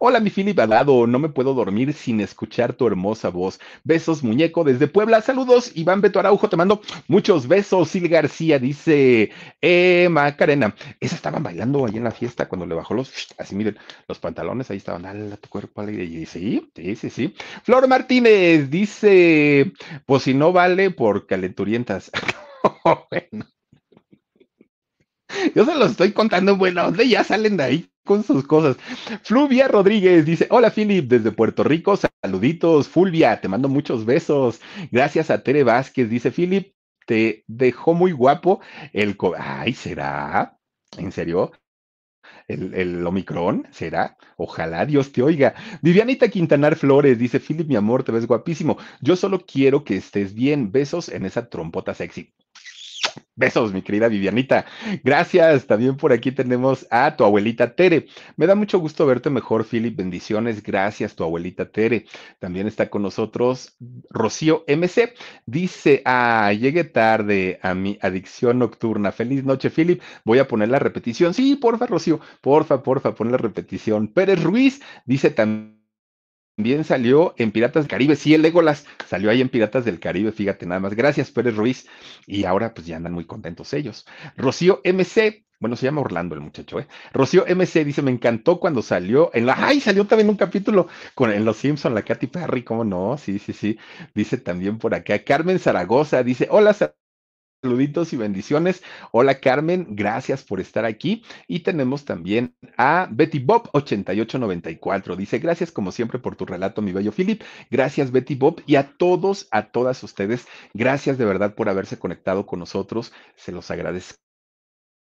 hola mi Philip no me puedo dormir sin escuchar tu hermosa voz. Besos, muñeco, desde Puebla. Saludos, Iván Beto Araujo, te mando muchos besos. Sil García dice, eh, Macarena, esa estaban bailando ahí en la fiesta cuando le bajó los, así miren, los pantalones, ahí estaban, dale tu cuerpo alegre. Y sí, sí, sí, sí. Flor Martínez dice, pues si no vale por calenturientas. bueno. Yo se los estoy contando bueno, ¿dónde ya salen de ahí con sus cosas. Fluvia Rodríguez dice, hola Philip, desde Puerto Rico, saluditos. Fulvia, te mando muchos besos. Gracias a Tere Vázquez, dice Philip, te dejó muy guapo el... Ay, ¿será? ¿En serio? El, el, Omicron, ¿será? Ojalá Dios te oiga. Vivianita Quintanar Flores dice, Philip, mi amor, te ves guapísimo. Yo solo quiero que estés bien. Besos en esa trompota sexy. Besos, mi querida Vivianita. Gracias. También por aquí tenemos a tu abuelita Tere. Me da mucho gusto verte mejor, Philip. Bendiciones. Gracias, tu abuelita Tere. También está con nosotros Rocío MC. Dice, ah, llegué tarde a mi adicción nocturna. Feliz noche, Philip. Voy a poner la repetición. Sí, porfa, Rocío. Porfa, porfa, pon la repetición. Pérez Ruiz dice también también salió en Piratas del Caribe, sí, el Legolas salió ahí en Piratas del Caribe, fíjate nada más. Gracias, Pérez Ruiz. Y ahora pues ya andan muy contentos ellos. Rocío MC, bueno, se llama Orlando el muchacho, ¿eh? Rocío MC dice, me encantó cuando salió en la... ¡Ay! Salió también un capítulo con, en Los Simpson, la Katy Perry, ¿cómo no? Sí, sí, sí. Dice también por acá. Carmen Zaragoza dice, hola, Saluditos y bendiciones. Hola Carmen, gracias por estar aquí. Y tenemos también a Betty Bob 8894. Dice, gracias como siempre por tu relato, mi bello Philip. Gracias Betty Bob y a todos, a todas ustedes. Gracias de verdad por haberse conectado con nosotros. Se los agradezco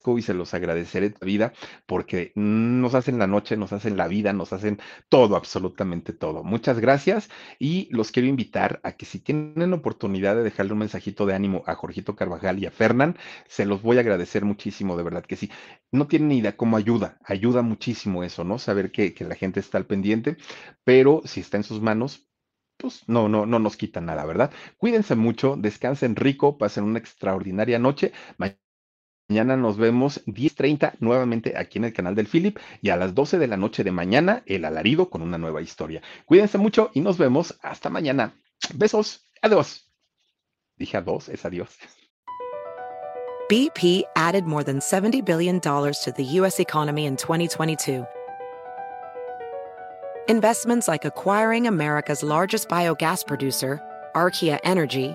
y se los agradeceré de vida porque nos hacen la noche, nos hacen la vida, nos hacen todo, absolutamente todo. Muchas gracias y los quiero invitar a que si tienen oportunidad de dejarle un mensajito de ánimo a Jorgito Carvajal y a Fernán, se los voy a agradecer muchísimo, de verdad que sí. No tienen ni idea cómo ayuda, ayuda muchísimo eso, ¿no? Saber que, que la gente está al pendiente, pero si está en sus manos, pues no, no, no nos quita nada, ¿verdad? Cuídense mucho, descansen rico, pasen una extraordinaria noche. Mañana nos vemos 10.30 nuevamente aquí en el canal del Philip y a las 12 de la noche de mañana el alarido con una nueva historia. Cuídense mucho y nos vemos hasta mañana. Besos. Adiós. Dije adiós, es adiós. BP added more than $70 billion to the U.S. economy in 2022. Investments like acquiring America's largest biogas producer, Archaea Energy,